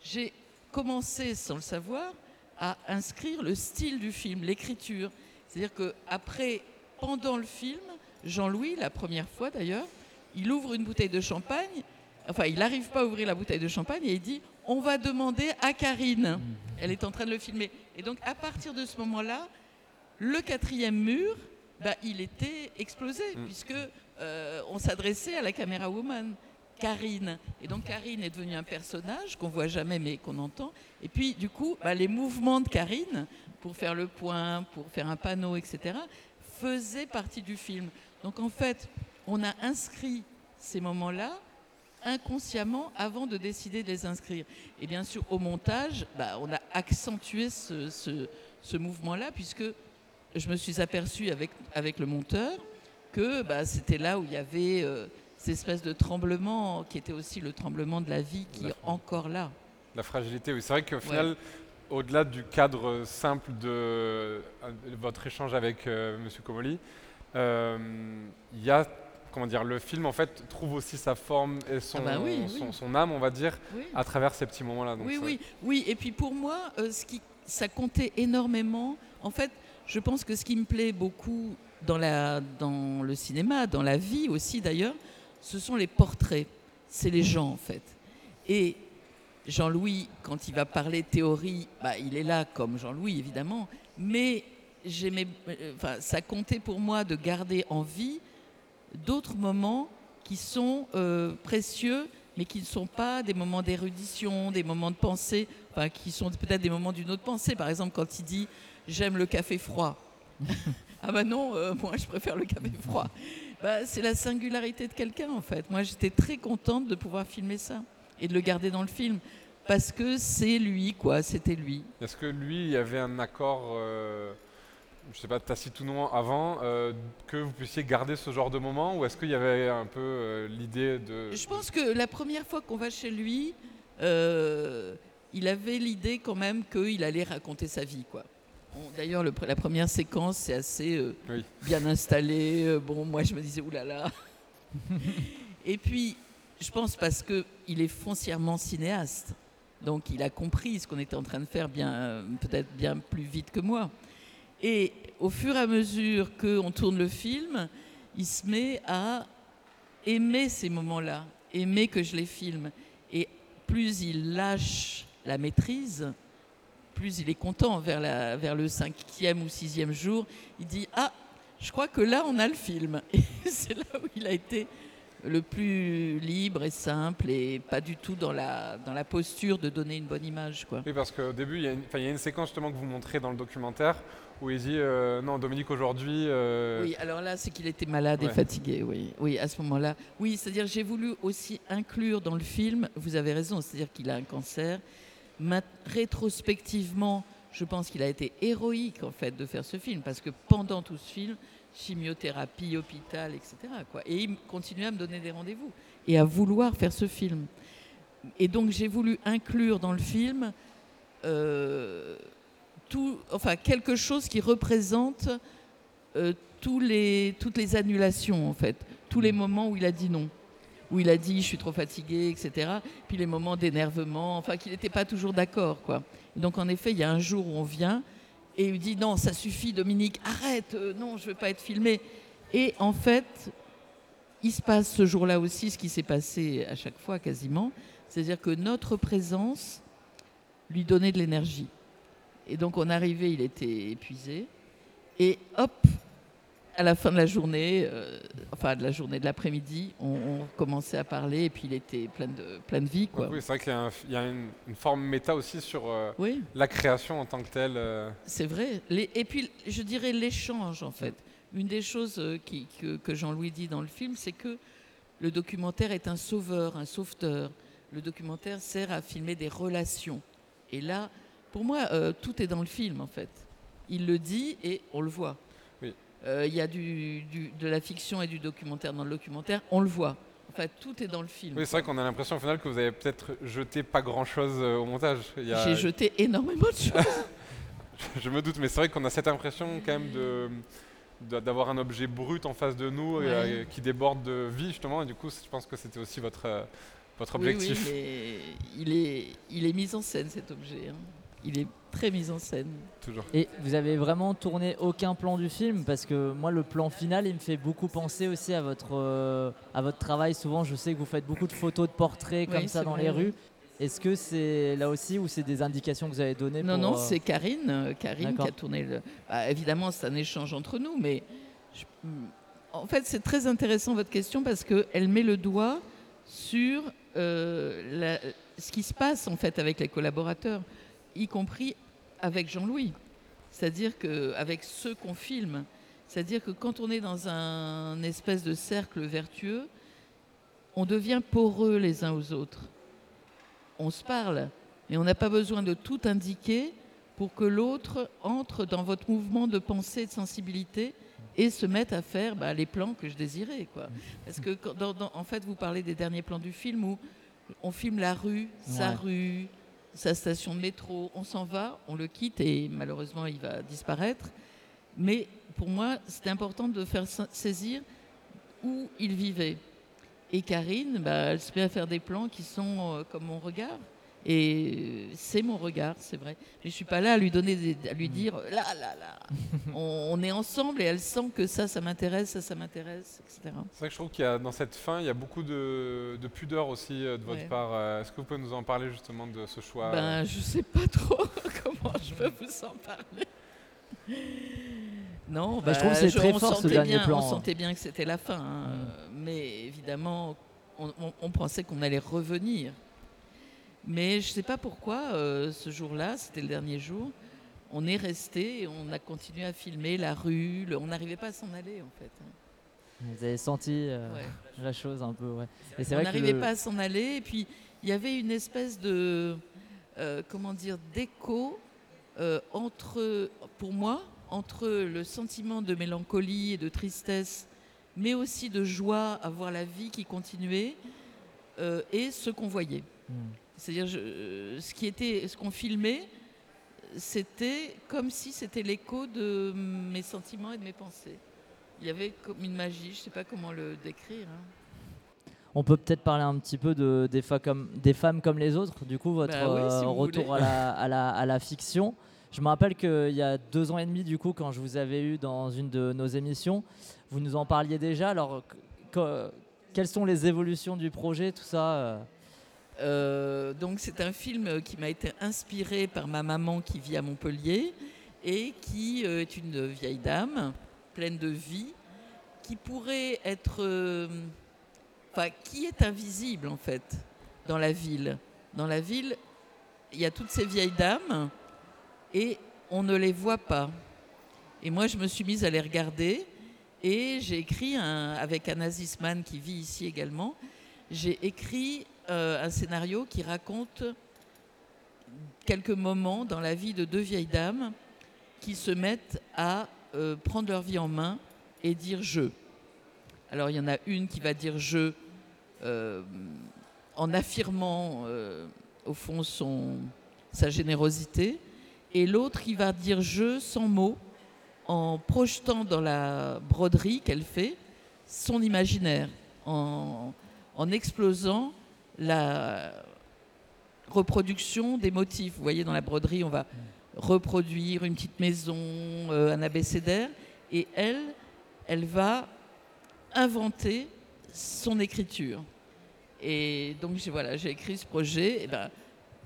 j'ai commencé, sans le savoir, à inscrire le style du film, l'écriture. C'est-à-dire que après, pendant le film, Jean-Louis, la première fois d'ailleurs, il ouvre une bouteille de champagne. Enfin, il n'arrive pas à ouvrir la bouteille de champagne et il dit On va demander à Karine. Elle est en train de le filmer. Et donc, à partir de ce moment-là, le quatrième mur, bah, il était explosé, Mm. puisque euh, on s'adressait à la caméra woman, Karine. Et donc, Karine est devenue un personnage qu'on voit jamais, mais qu'on entend. Et puis, du coup, bah, les mouvements de Karine, pour faire le point, pour faire un panneau, etc., faisaient partie du film. Donc, en fait, on a inscrit ces moments-là inconsciemment avant de décider de les inscrire. Et bien sûr, au montage, bah, on a accentué ce, ce- mouvement-là, puisque je me suis aperçue avec, avec le monteur que bah, c'était là où il y avait euh, cette espèce de tremblement qui était aussi le tremblement de la vie qui est encore là. La fragilité, oui. C'est vrai qu'au final, au-delà du cadre simple de, euh, votre échange avec euh, Monsieur Comoli, euh, il y a, comment dire, le film en fait trouve aussi sa forme et son, Ah bah oui, son, oui. son âme, on va dire, Oui. à travers ces petits moments-là. Oui, oui, oui. Et puis pour moi, euh, ce qui, ça comptait énormément. En fait, je pense que ce qui me plaît beaucoup dans, la, dans le cinéma, dans la vie aussi d'ailleurs, ce sont les portraits. C'est les gens en fait. Et Jean-Louis, quand il va parler théorie, bah, il est là comme Jean-Louis, évidemment. Mais euh, enfin, ça comptait pour moi de garder en vie d'autres moments qui sont euh, précieux, mais qui ne sont pas des moments d'érudition, des moments de pensée, qui sont peut-être des moments d'une autre pensée. Par exemple, quand il dit j'aime le café froid. *laughs* ah bah non, euh, moi je préfère le café froid. Bah, c'est la singularité de quelqu'un en fait. Moi j'étais très contente de pouvoir filmer ça et de le garder dans le film parce que c'est lui quoi, c'était lui. Est-ce que lui, il y avait un accord, euh, je sais pas, tacite ou non avant, euh, que vous puissiez garder ce genre de moment ou est-ce qu'il y avait un peu euh, l'idée de... Je pense que la première fois qu'on va chez lui, euh, il avait l'idée quand même qu'il allait raconter sa vie quoi. D'ailleurs, le- la première séquence, c'est assez euh, Oui. bien installé. Euh, Bon, moi, je me disais, oulala. *laughs* Et puis, je pense parce qu'il est foncièrement cinéaste. Donc, il a compris ce qu'on était en train de faire bien, euh, peut-être bien plus vite que moi. Et au fur et à mesure qu'on tourne le film, il se met à aimer ces moments-là, aimer que je les filme. Et plus il lâche la maîtrise, plus il est content vers, la, vers le cinquième ou sixième jour. Il dit Ah, je crois que là, on a le film. *laughs* Et c'est là où il a été le plus libre et simple et pas du tout dans la, dans la posture de donner une bonne image. Quoi. Oui, parce qu'au début, il y, a une, enfin, il y a une séquence justement que vous montrez dans le documentaire où il dit euh, Non, Dominique, aujourd'hui. euh, Oui, alors là, c'est qu'il était malade et fatigué, oui. Oui, à ce moment-là. Oui, c'est-à-dire j'ai voulu aussi inclure dans le film, vous avez raison, c'est-à-dire qu'il a un cancer. Rétrospectivement, je pense qu'il a été héroïque, en fait, de faire ce film, parce que pendant tout ce film, chimiothérapie, hôpital, etc. Quoi. Et il continuait à me donner des rendez-vous et à vouloir faire ce film. Et donc j'ai voulu inclure dans le film euh, tout, enfin, quelque chose qui représente euh, tous les, toutes les annulations, en fait. Tous les moments où il a dit non. Où il a dit je suis trop fatigué, etc. Puis les moments d'énervement, enfin, qu'il n'était pas toujours d'accord, quoi. Donc, en effet, il y a un jour où on vient et il dit non, ça suffit, Dominique, arrête, euh, non, je ne veux pas être filmé. Et en fait, il se passe ce jour-là aussi ce qui s'est passé à chaque fois quasiment, c'est-à-dire que notre présence lui donnait de l'énergie. Et donc on arrivait, il était épuisé, et hop, à la fin de la journée, euh, enfin de la journée de l'après-midi, on, on commençait à parler, et puis il était plein de, plein de vie, quoi. oui, c'est vrai qu'il y a, un- il y a une, une forme méta aussi sur euh, Oui. la création en tant que telle. euh. C'est vrai. Les- et puis, je dirais l'échange, en fait. Une des choses qui- que, que Jean-Louis dit dans le film, c'est que le documentaire est un sauveur, un sauveteur. Le documentaire sert à filmer des relations. Et là, pour moi, tout est dans le film, en fait. Il le dit et on le voit. Euh, Il y a du, du- de la fiction et du documentaire dans le documentaire, on le voit. En fait, tout est dans le film. Oui, c'est vrai qu'on a l'impression au final que vous avez peut-être jeté pas grand-chose euh, au montage. A- J'ai jeté énormément de choses. *laughs* Je me doute, mais c'est vrai qu'on a cette impression quand même de d'avoir un objet brut en face de nous Ouais. euh, qui déborde de vie justement et du coup je pense que c'était aussi votre euh, votre Oui, objectif. oui, mais il est, il est mis en scène cet objet. hein. Il est très mis en scène. Toujours. Et vous avez vraiment tourné aucun plan du film? Parce que moi le plan final il me fait beaucoup penser aussi à votre euh, à votre travail. Souvent je sais que vous faites beaucoup de photos de portraits Oui, comme ça dans vrai, les rues. Est-ce que c'est là aussi ou c'est des indications que vous avez données Non, pour, non, euh, c'est Karine, euh, Karine qui a tourné le. Bah, évidemment, c'est un échange entre nous, mais je- en fait, c'est très intéressant votre question parce qu'elle met le doigt sur euh, la- ce qui se passe en fait avec les collaborateurs, y compris avec Jean-Louis. C'est-à-dire qu'avec ceux qu'on filme, c'est-à-dire que quand on est dans un espèce de cercle vertueux, on devient poreux les uns aux autres. On se parle, mais on n'a pas besoin de tout indiquer pour que l'autre entre dans votre mouvement de pensée et de sensibilité et se mette à faire bah, les plans que je désirais. Quoi. Parce que, quand- dans- dans- en fait, vous parlez des derniers plans du film où on filme la rue, sa rue, sa station de métro, on s'en va, on le quitte et malheureusement il va disparaître. Mais pour moi, c'est important de faire sa- saisir où il vivait. Et Karine, bah, elle se met à faire des plans qui sont euh, comme mon regard. Et c'est mon regard, c'est vrai. Mais je suis pas là à lui donner, des- à lui Mm. dire là, là, là. *laughs* on, on est ensemble et elle sent que ça, ça m'intéresse, ça, ça m'intéresse, etc. C'est vrai que je trouve qu'il y a dans cette fin, il y a beaucoup de, de pudeur aussi euh, de votre Ouais. part. Euh, Est-ce que vous pouvez nous en parler justement de ce choix euh, Ben, je sais pas trop *laughs* comment je peux vous en parler. Non, Bah, je bah, trouve que c'est très on fort, ce sentait dernier bien, plan. On sentait bien que c'était la fin, hein. Mm. mais évidemment, on, on- on pensait qu'on allait revenir. Mais je sais pas pourquoi, euh, ce jour-là, c'était le dernier jour, on est resté et on a continué à filmer la rue. le- on n'arrivait pas à s'en aller, en fait. hein. Vous avez senti euh, Ouais. la chose un peu, ouais. Et c'est on n'arrivait le- pas à s'en aller. Et puis, il y avait une espèce de, euh, comment dire, d'écho entre, pour moi, entre le sentiment de mélancolie et de tristesse, mais aussi de joie à voir la vie qui continuait, et ce qu'on voyait. Hmm. C'est-à-dire, euh, ce qui était, ce qu'on filmait, c'était comme si c'était l'écho de mes sentiments et de mes pensées. Il y avait comme une magie, je ne sais pas comment le décrire. hein. On peut peut-être parler un petit peu de, des, fa- comme, des femmes comme les autres, du coup, votre Bah oui, si euh, retour à la, à, la, à la fiction. Je me rappelle qu'il y a deux ans et demi, du coup, quand je vous avais eu dans une de nos émissions, vous nous en parliez déjà. Alors, que- que- quelles sont les évolutions du projet, tout ça euh donc c'est un film qui m'a été inspiré par ma maman qui vit à Montpellier et qui euh, est une vieille dame pleine de vie qui pourrait être, euh, enfin qui est invisible en fait dans la ville. Dans la ville, il y a toutes ces vieilles dames et on ne les voit pas. Et moi je me suis mise à les regarder et j'ai écrit avec Anna Zisman qui vit ici également. J'ai écrit euh, un scénario qui raconte quelques moments dans la vie de deux vieilles dames qui se mettent à euh, prendre leur vie en main et dire je. Alors il y en a une qui va dire je euh, en affirmant au fond son, sa générosité et l'autre qui va dire je sans mots en projetant dans la broderie qu'elle fait son imaginaire, en, en explosant la reproduction des motifs. Vous voyez, dans la broderie, on va reproduire une petite maison, euh, un abécédaire, et elle, elle va inventer son écriture. Et donc, j'ai voilà, j'ai écrit ce projet. Et ben,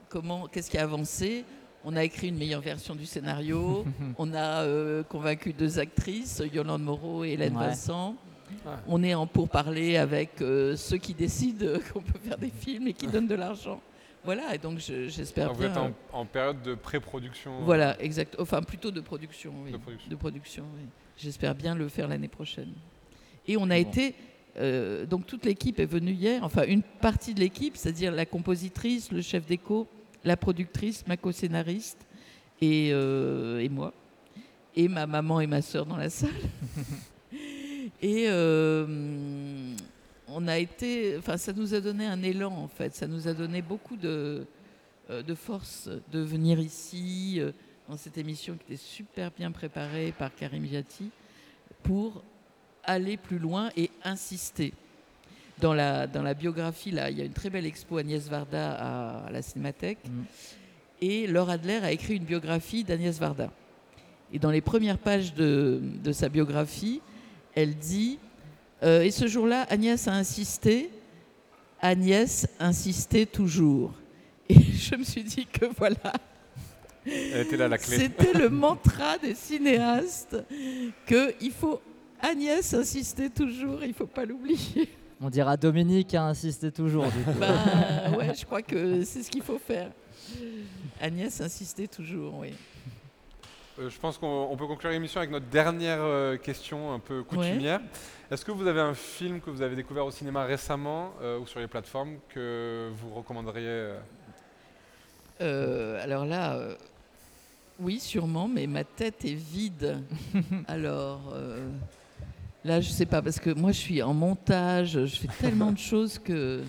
comment, qu'est-ce qui a avancé? On a écrit une meilleure version du scénario. *laughs* on a euh, convaincu deux actrices, Yolande Moreau et Hélène Ouais. Vincent. Ouais. On est en pourparlers avec euh, ceux qui décident euh, *laughs* qu'on peut faire des films et qui donnent de l'argent. Voilà, et donc je- j'espère Alors, vous bien. êtes en, euh, en période de pré-production. Voilà, exact. Enfin, plutôt de production, oui. De production. De production, oui. J'espère bien le faire l'année prochaine. Et on a Bon. été. euh, donc toute l'équipe est venue hier, enfin une partie de l'équipe, c'est-à-dire la compositrice, le chef d'écho, la productrice, ma co-scénariste et, euh, et moi, et ma maman et ma sœur dans la salle. *laughs* et euh, on a été, enfin ça nous a donné un élan en fait, ça nous a donné beaucoup de, euh, de force de venir ici euh, dans cette émission qui était super bien préparée par Karim Jati pour aller plus loin et insister. Dans la, dans la biographie, là, il y a une très belle expo Agnès Varda à, à la Cinémathèque. Mm. Et Laure Adler a écrit une biographie d'Agnès Varda. Et dans les premières pages de, de sa biographie, elle dit euh, Et ce jour-là, Agnès a insisté, Agnès insistait toujours. Et *laughs* je me suis dit que voilà, Elle était là la clé. c'était le *laughs* mantra des cinéastes que il faut Agnès insistait toujours, il faut pas l'oublier. On dira Dominique a insisté toujours, du coup. Ouais, je crois que c'est ce qu'il faut faire. Agnès insistait toujours, oui. Euh, je pense qu'on on peut conclure l'émission avec notre dernière euh, question un peu coutumière. Est-ce que vous avez un film que vous avez découvert au cinéma récemment euh, ou sur les plateformes que vous recommanderiez alors là, euh, oui, sûrement, mais ma tête est vide. *laughs* alors euh, là, je sais pas, parce que moi, je suis en montage, je fais tellement de choses que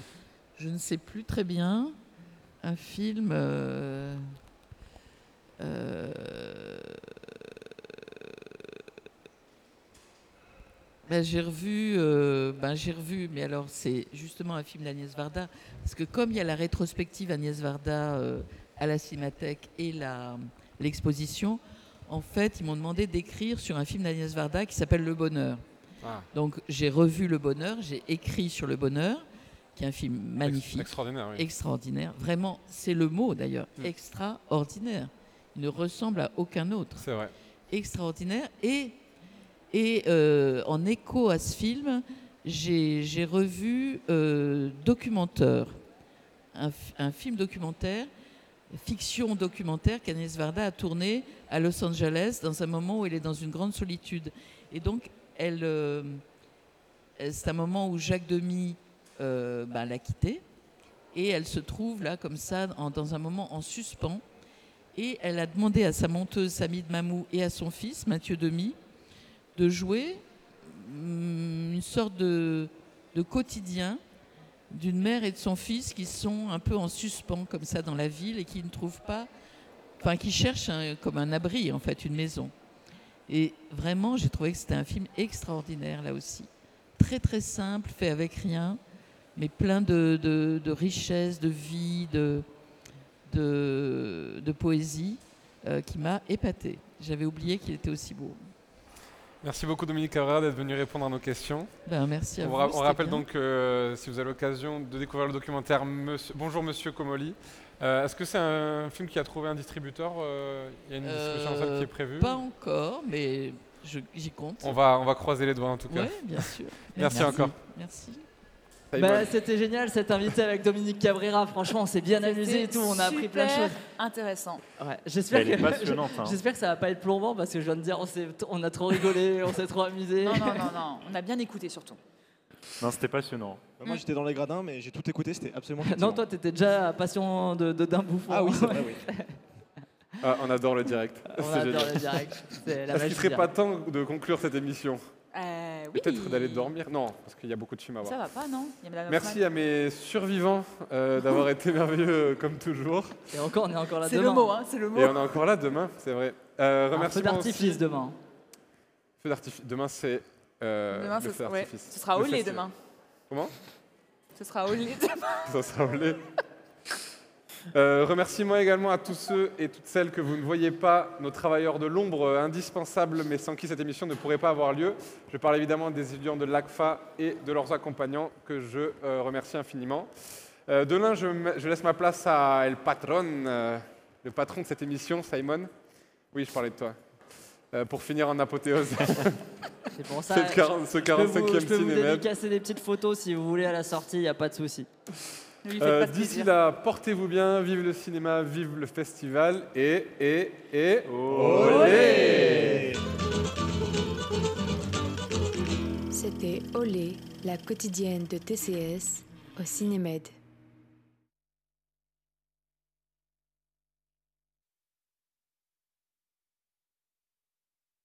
je ne sais plus très bien. Un film. Euh, Ben, j'ai revu, euh, ben, j'ai revu, mais alors c'est justement un film d'Agnès Varda, parce que comme il y a la rétrospective Agnès Varda euh, à la Cinémathèque et la, l'exposition, en fait, ils m'ont demandé d'écrire sur un film d'Agnès Varda qui s'appelle Le Bonheur. Ah. Donc j'ai revu Le Bonheur, j'ai écrit sur Le Bonheur, qui est un film Ex- magnifique, Extraordinaire, oui. extraordinaire, vraiment, c'est le mot d'ailleurs, Mm. extraordinaire. Il ne ressemble à aucun autre C'est vrai. extraordinaire. Et, et euh, en écho à ce film, j'ai revu euh, Documentaire, un, film documentaire, fiction documentaire qu'Agnès Varda a tourné à Los Angeles dans un moment où elle est dans une grande solitude. Et donc, elle, euh, c'est un moment où Jacques Demy ben, l'a quittée. Et elle se trouve là, comme ça, en- dans un moment en suspens. Et elle a demandé à sa monteuse Samid Mamou et à son fils Mathieu Demy de jouer hum, une sorte de, quotidien d'une mère et de son fils qui sont un peu en suspens comme ça dans la ville et qui ne trouvent pas, enfin qui cherchent comme un abri en fait, une maison. Et vraiment, j'ai trouvé que c'était un film extraordinaire là aussi. Très très simple, fait avec rien, mais plein de, de, de richesse, de vie, de, de, de poésie euh, qui m'a épaté. J'avais oublié qu'il était aussi beau. Merci beaucoup Dominique Cabrera d'être venu répondre à nos questions. Ben, merci à On, vous. ra- on rappelle bien. donc euh, si vous avez l'occasion de découvrir le documentaire Monsieur- Bonjour Monsieur Comoli, euh, est-ce que c'est un film qui a trouvé un distributeur Il y a une distribution en salle qui est prévue Pas encore, mais j'y compte. on va, on va croiser les doigts en tout cas. Oui, bien sûr. *laughs* Merci encore. Merci. Simon. Bah, C'était génial cet invité avec Dominique Cabrera. Franchement, on s'est bien amusé et tout. On a appris plein de choses. Intéressant. Ouais, J'espère que, hein. j'espère que ça va pas être plombant parce que je viens de dire on, s'est- on a trop rigolé, on s'est trop amusé. Non, non, non, non. On a bien écouté surtout. Non, c'était passionnant. Bah, moi j'étais dans les gradins, mais j'ai tout écouté, c'était absolument *laughs* Non, toi, t'étais déjà passion de, de d'un bouffon. Ah oui, c'est vrai, oui. *laughs* Ah, on adore le direct. On adore génial. le direct. Est-ce qu'il serait du pas temps de conclure cette émission Euh, oui. Peut-être d'aller dormir Non, parce qu'il y a beaucoup de films à voir. Ça va pas, non? Il y a Madame Merci à mes survivants euh, d'avoir *laughs* été merveilleux euh, comme toujours. Et encore, on est encore là C'est demain. le mot, hein, c'est le mot. Et on est encore là demain, c'est vrai. Euh, Un feu remerciements d'artifice aussi- demain. Feu d'artifice. Demain, c'est euh, Demain, le ce, feu ouais, d'artifice. ce sera au lait demain. Comment? *laughs* Ce sera au lait demain. Ça sera au lait. Euh, remerciements également à tous ceux et toutes celles que vous ne voyez pas, nos travailleurs de l'ombre euh, indispensables, mais sans qui cette émission ne pourrait pas avoir lieu. Je parle évidemment des étudiants de l'ACFA et de leurs accompagnants, que je euh, remercie infiniment. Euh, demain, je, me- je laisse ma place à El Patron, le patron de cette émission, Simon. Oui, je parlais de toi. Pour finir en apothéose, *laughs* C'est pour ça. cette 40 ce je peux vous, 45e je peux vous dédicacer des petites photos si vous voulez à la sortie, il n'y a pas de souci. Euh, D'ici là, portez-vous bien, vive le cinéma, vive le festival et et et Olé C'était Olé, la quotidienne de TCS au Cinémed.